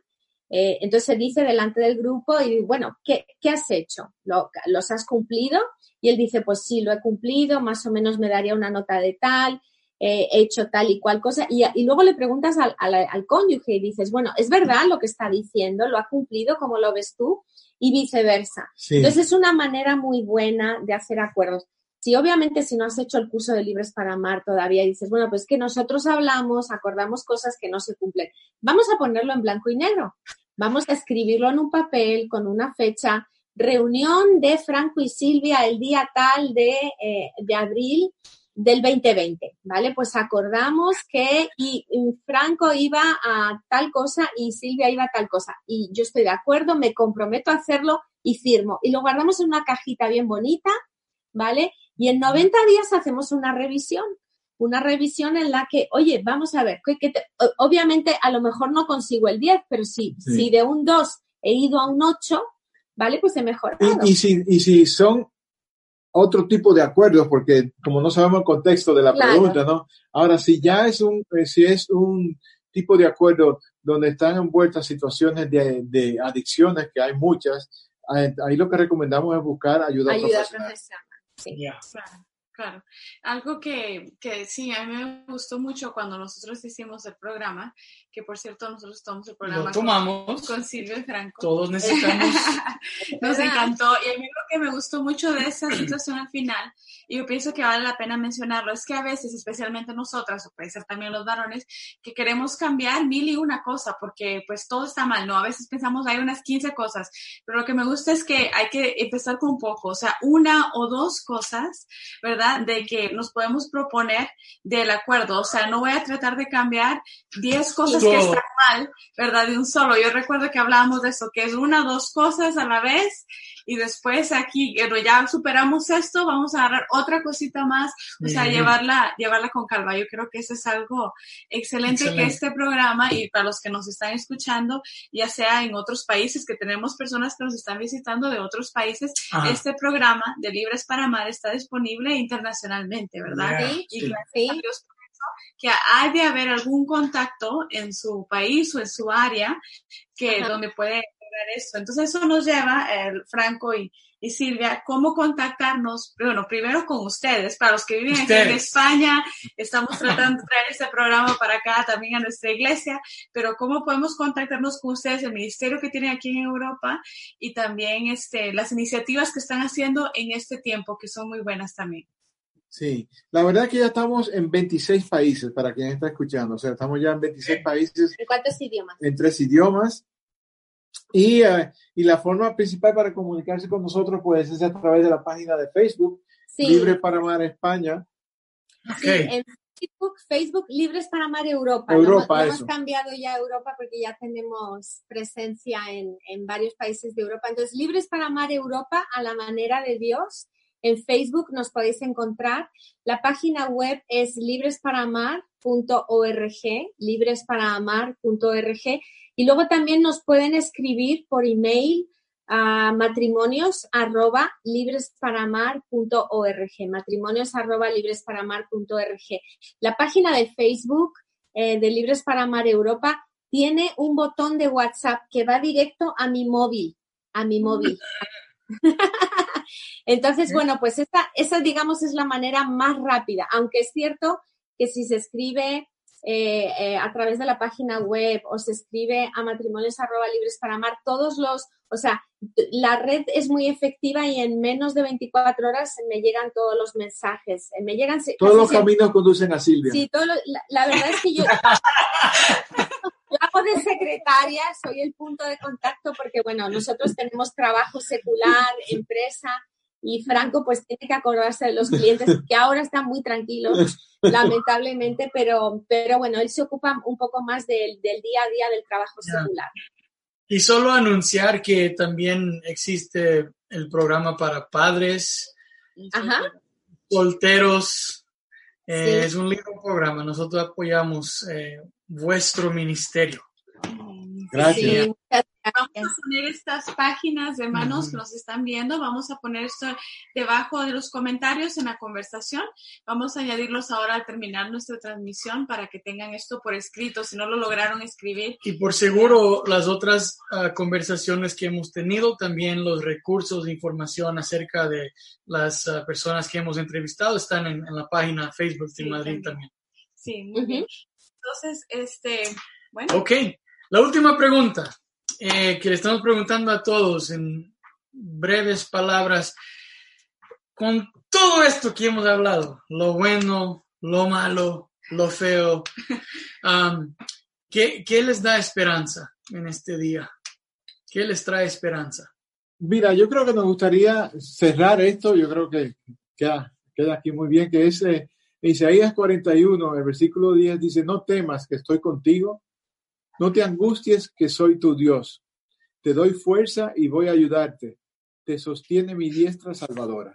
Eh, entonces se dice delante del grupo y bueno, ¿qué, has hecho? ¿Los has cumplido? Y él dice, pues sí, lo he cumplido, más o menos me daría una nota de tal, he hecho tal y cual cosa. Y, luego le preguntas al, al, cónyuge y dices, bueno, ¿es verdad lo que está diciendo? ¿Lo ha cumplido? como lo ves tú? Y viceversa. Entonces es una manera muy buena de hacer acuerdos. Si obviamente si no has hecho el curso de Libres para Amar todavía dices, bueno, pues que nosotros hablamos, acordamos cosas que no se cumplen. Vamos a ponerlo en blanco y negro. Vamos a escribirlo en un papel con una fecha. Reunión de Franco y Silvia el día tal de, eh, de abril del 2020, ¿vale? Pues acordamos que y, Franco iba a tal cosa y Silvia iba a tal cosa. Y yo estoy de acuerdo, me comprometo a hacerlo y firmo. Y lo guardamos en una cajita bien bonita, ¿vale? Y en 90 días hacemos una revisión, una revisión en la que, oye, vamos a ver, que, obviamente a lo mejor no consigo el 10, pero si, si de un 2 he ido a un 8, ¿vale? Pues he mejorado. Y, si, y si son otro tipo de acuerdos, porque como no sabemos el contexto de la pregunta, ¿no? Ahora, si ya es un, eh, si es un tipo de acuerdo donde están envueltas situaciones de, de adicciones, que hay muchas, ahí lo que recomendamos es buscar ayuda, ayuda profesional. Sí, claro, claro. Algo que, que sí, a mí me gustó mucho cuando nosotros hicimos el programa, que por cierto nosotros tomamos el programa tomamos, con, Silvia Franco. Todos necesitamos. <laughs> Nos encantó y a mí lo que me gustó mucho de esa situación al final, y yo pienso que vale la pena mencionarlo, es que a veces, especialmente nosotras, o puede ser también los varones, que queremos cambiar mil y una cosa, porque pues todo está mal, ¿no? A veces pensamos hay unas 15 cosas, pero lo que me gusta es que hay que empezar con poco, o sea, una o dos cosas, ¿verdad? De que nos podemos proponer del acuerdo, o sea, no voy a tratar de cambiar 10 cosas que están mal, ¿verdad? De un solo. Yo recuerdo que hablábamos de eso, que es una o dos cosas a la vez y después aquí, ya superamos esto, vamos a agarrar otra cosita más, o sea, llevarla, llevarla con calma. Yo creo que eso es algo excelente, que este programa y para los que nos están escuchando, ya sea en otros países, que tenemos personas que nos están visitando de otros países, este programa de Libres para Amar está disponible internacionalmente, ¿verdad? y gracias a Dios que hay de haber algún contacto en su país o en su área que donde puede ver esto. Entonces eso nos lleva, Franco y, y Silvia, cómo contactarnos, bueno, primero con ustedes, para los que viven aquí en España, estamos tratando de traer este programa para acá también a nuestra iglesia, pero cómo podemos contactarnos con ustedes, el ministerio que tienen aquí en Europa y también este, las iniciativas que están haciendo en este tiempo, que son muy buenas también. Sí, la verdad es que ya estamos en 26 países, para quien está escuchando, o sea, estamos ya en 26 países. ¿En cuántos idiomas? En tres idiomas. Y, eh, y la forma principal para comunicarse con nosotros pues es a través de la página de Facebook, Libre para Amar España. Sí, en Facebook, Facebook Libres para Amar Europa. Europa, hemos, hemos cambiado ya a Europa porque ya tenemos presencia en, en varios países de Europa. Entonces, Libres para Amar Europa a la manera de Dios en Facebook nos podéis encontrar. La página web es libresparaamar.org, libresparaamar.org. Y luego también nos pueden escribir por email a matrimonios arroba libresparaamar.org, matrimonios arroba. La página de Facebook eh, de Libres para Amar Europa tiene un botón de WhatsApp que va directo a mi móvil, a mi móvil. <laughs> Entonces, bueno, pues esa, esa, digamos, es la manera más rápida, aunque es cierto que si se escribe eh, eh, a través de la página web o se escribe a matrimonios arroba libres para amar, todos los, o sea, la red es muy efectiva y en menos de 24 horas me llegan todos los mensajes. Me llegan todos los caminos conducen a Silvia. Sí, todo la, verdad es que yo <laughs> hago de secretaria, soy el punto de contacto porque, bueno, nosotros tenemos trabajo secular, empresa, y Franco pues tiene que acordarse de los clientes que ahora están muy tranquilos, <laughs> lamentablemente, pero, pero bueno, él se ocupa un poco más del, del día a día del trabajo secular. Y solo anunciar que también existe el programa para padres, solteros. Eh, es un lindo programa. Nosotros apoyamos eh, vuestro ministerio. Gracias. Vamos a poner estas páginas, hermanos, que nos están viendo. Vamos a poner esto debajo de los comentarios en la conversación. Vamos a añadirlos ahora al terminar nuestra transmisión para que tengan esto por escrito, si no lo lograron escribir. Y por seguro, las otras ah, conversaciones que hemos tenido, también los recursos de información acerca de las ah, personas que hemos entrevistado están en, la página Facebook de Madrid también. Sí, muy bien. Entonces, este, bueno. Ok. La última pregunta eh, que le estamos preguntando a todos en breves palabras, con todo esto que hemos hablado, lo bueno, lo malo, lo feo, <laughs> um, ¿qué, les da esperanza en este día? ¿Qué les trae esperanza? Mira, yo creo que nos gustaría cerrar esto, yo creo que queda, queda aquí muy bien, que es eh, Isaías 41, el versículo 10 dice, no temas que estoy contigo, no te angusties que soy tu Dios. Te doy fuerza y voy a ayudarte. Te sostiene mi diestra salvadora.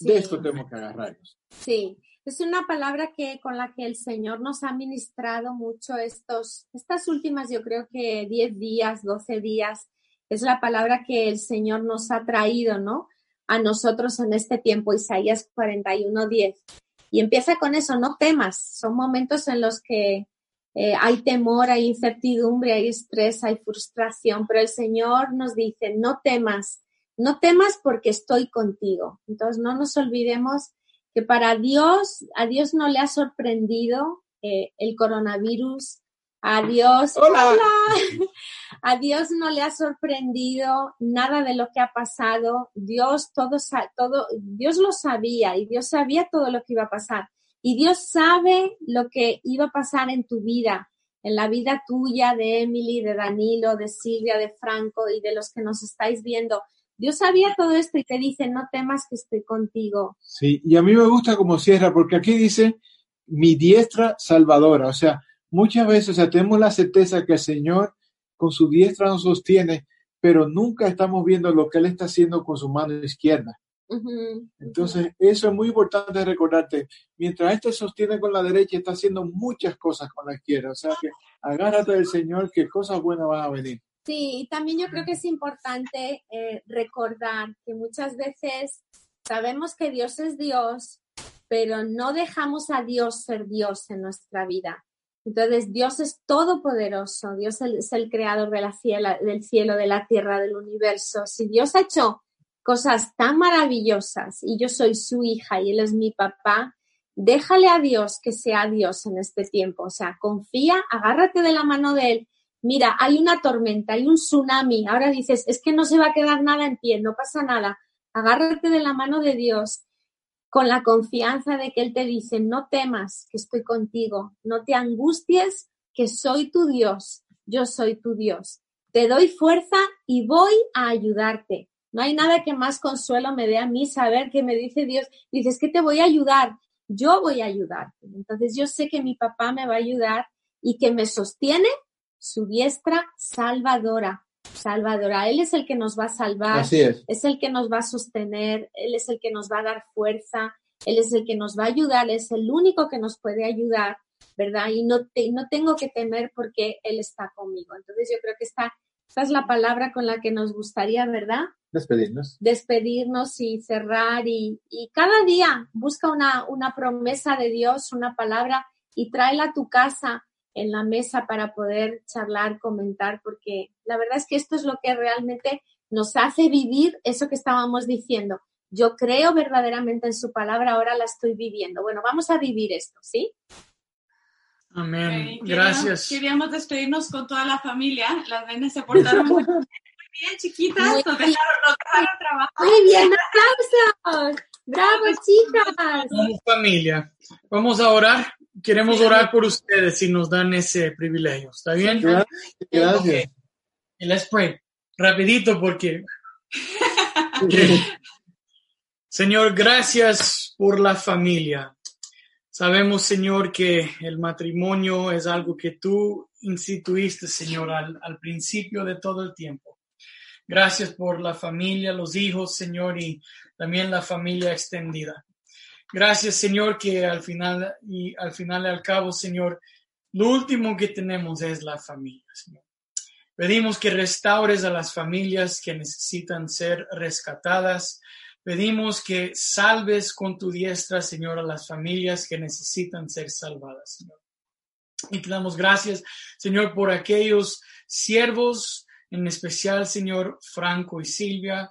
De esto tenemos que agarrarnos. Sí, es una palabra que con la que el Señor nos ha ministrado mucho estos, estas últimas, yo creo que 10 días, 12 días. Es la palabra que el Señor nos ha traído, ¿no? A nosotros en este tiempo, Isaías 41, 10. Y empieza con eso, no temas. Son momentos en los que eh, hay temor, hay incertidumbre, hay estrés, hay frustración, pero el Señor nos dice, no temas, no temas porque estoy contigo. Entonces, no nos olvidemos que para Dios, a Dios no le ha sorprendido eh, el coronavirus, a Dios, hola. a <laughs> Dios no le ha sorprendido nada de lo que ha pasado. Dios todo, todo, Dios lo sabía y Dios sabía todo lo que iba a pasar. Y Dios sabe lo que iba a pasar en tu vida, en la vida tuya, de Emily, de Danilo, de Silvia, de Franco y de los que nos estáis viendo. Dios sabía todo esto y te dice, no temas que estoy contigo. Sí, y a mí me gusta como cierra, porque aquí dice, mi diestra salvadora. O sea, muchas veces o sea, tenemos la certeza que el Señor con su diestra nos sostiene, pero nunca estamos viendo lo que Él está haciendo con su mano izquierda. Entonces, eso es muy importante recordarte. Mientras este sostiene con la derecha, está haciendo muchas cosas con la izquierda. O sea que agárrate del Señor, que cosas buenas van a venir. Sí, y también yo creo que es importante eh, recordar que muchas veces sabemos que Dios es Dios, pero no dejamos a Dios ser Dios en nuestra vida. Entonces, Dios es todopoderoso, Dios es el creador de la del cielo, de la tierra, del universo. Si Dios ha hecho cosas tan maravillosas y yo soy su hija y él es mi papá, déjale a Dios que sea Dios en este tiempo. O sea, confía, agárrate de la mano de él. Mira, hay una tormenta, hay un tsunami. Ahora dices, es que no se va a quedar nada en pie, no pasa nada. Agárrate de la mano de Dios con la confianza de que Él te dice, no temas, que estoy contigo, no te angusties, que soy tu Dios, yo soy tu Dios. Te doy fuerza y voy a ayudarte. No hay nada que más consuelo me dé a mí saber que me dice Dios, dices que te voy a ayudar, yo voy a ayudarte. Entonces yo sé que mi papá me va a ayudar y que me sostiene su diestra salvadora. Salvadora, Él es el que nos va a salvar, Así es. es el que nos va a sostener, Él es el que nos va a dar fuerza, Él es el que nos va a ayudar, es el único que nos puede ayudar, ¿verdad? Y no, no tengo que temer porque Él está conmigo. Entonces yo creo que esta, esta es la palabra con la que nos gustaría, ¿verdad? Despedirnos. Despedirnos y cerrar y, cada día busca una, una promesa de Dios, una palabra y tráela a tu casa en la mesa para poder charlar, comentar, porque la verdad es que esto es lo que realmente nos hace vivir eso que estábamos diciendo. Yo creo verdaderamente en su palabra, ahora la estoy viviendo. Bueno, vamos a vivir esto, ¿sí? Amén. Gracias. Queríamos despedirnos con toda la familia. Las nenes se portaron muy bien, <laughs> chiquitas. Muy nos, dejaron, nos dejaron trabajar. Muy bien, aplausos. Bravo, chicas. Como familia. Vamos a orar. Queremos orar por ustedes si nos dan ese privilegio. ¿Está bien? Gracias. Gracias. let's pray. Rapidito porque <laughs> Señor, gracias por la familia. Sabemos, Señor, que el matrimonio es algo que tú instituiste, Señor, al, al, principio de todo el tiempo. Gracias por la familia, los hijos, Señor, y también la familia extendida. Gracias, Señor, que al final y al final y al cabo, Señor, lo último que tenemos es la familia, Señor. Pedimos que restaures a las familias que necesitan ser rescatadas. Pedimos que salves con tu diestra, Señor, a las familias que necesitan ser salvadas, Señor. Y te damos gracias, Señor, por aquellos siervos, en especial, Señor, Franco y Silvia,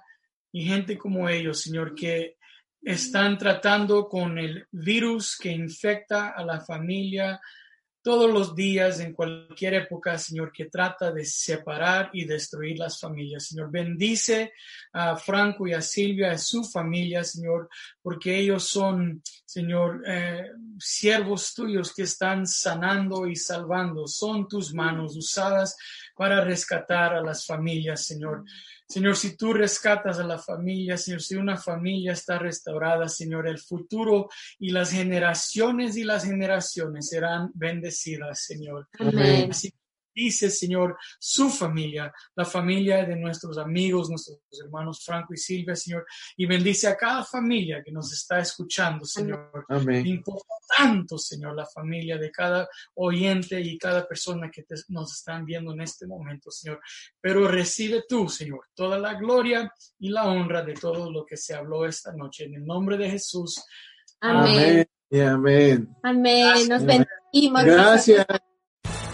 y gente como ellos, Señor, que están tratando con el virus que infecta a la familia todos los días, en cualquier época, Señor, que trata de separar y destruir las familias. Señor, bendice a Franco y a Silvia, a su familia, Señor, porque ellos son, Señor, eh, siervos tuyos que están sanando y salvando. Son tus manos usadas para rescatar a las familias, Señor. Señor, si tú rescatas a la familia, Señor, si una familia está restaurada, Señor, el futuro y las generaciones y las generaciones serán bendecidas, Señor. Amén. Así dice, Señor, su familia, la familia de nuestros amigos, nuestros hermanos Franco y Silvia, Señor, y bendice a cada familia que nos está escuchando, Señor. Amén. Importa tanto, Señor, la familia de cada oyente y cada persona que te- nos están viendo en este momento, Señor. Pero recibe tú, Señor, toda la gloria y la honra de todo lo que se habló esta noche. En el nombre de Jesús. Amén. Amén. y amén. Amén. Nos bendecimos. Gracias.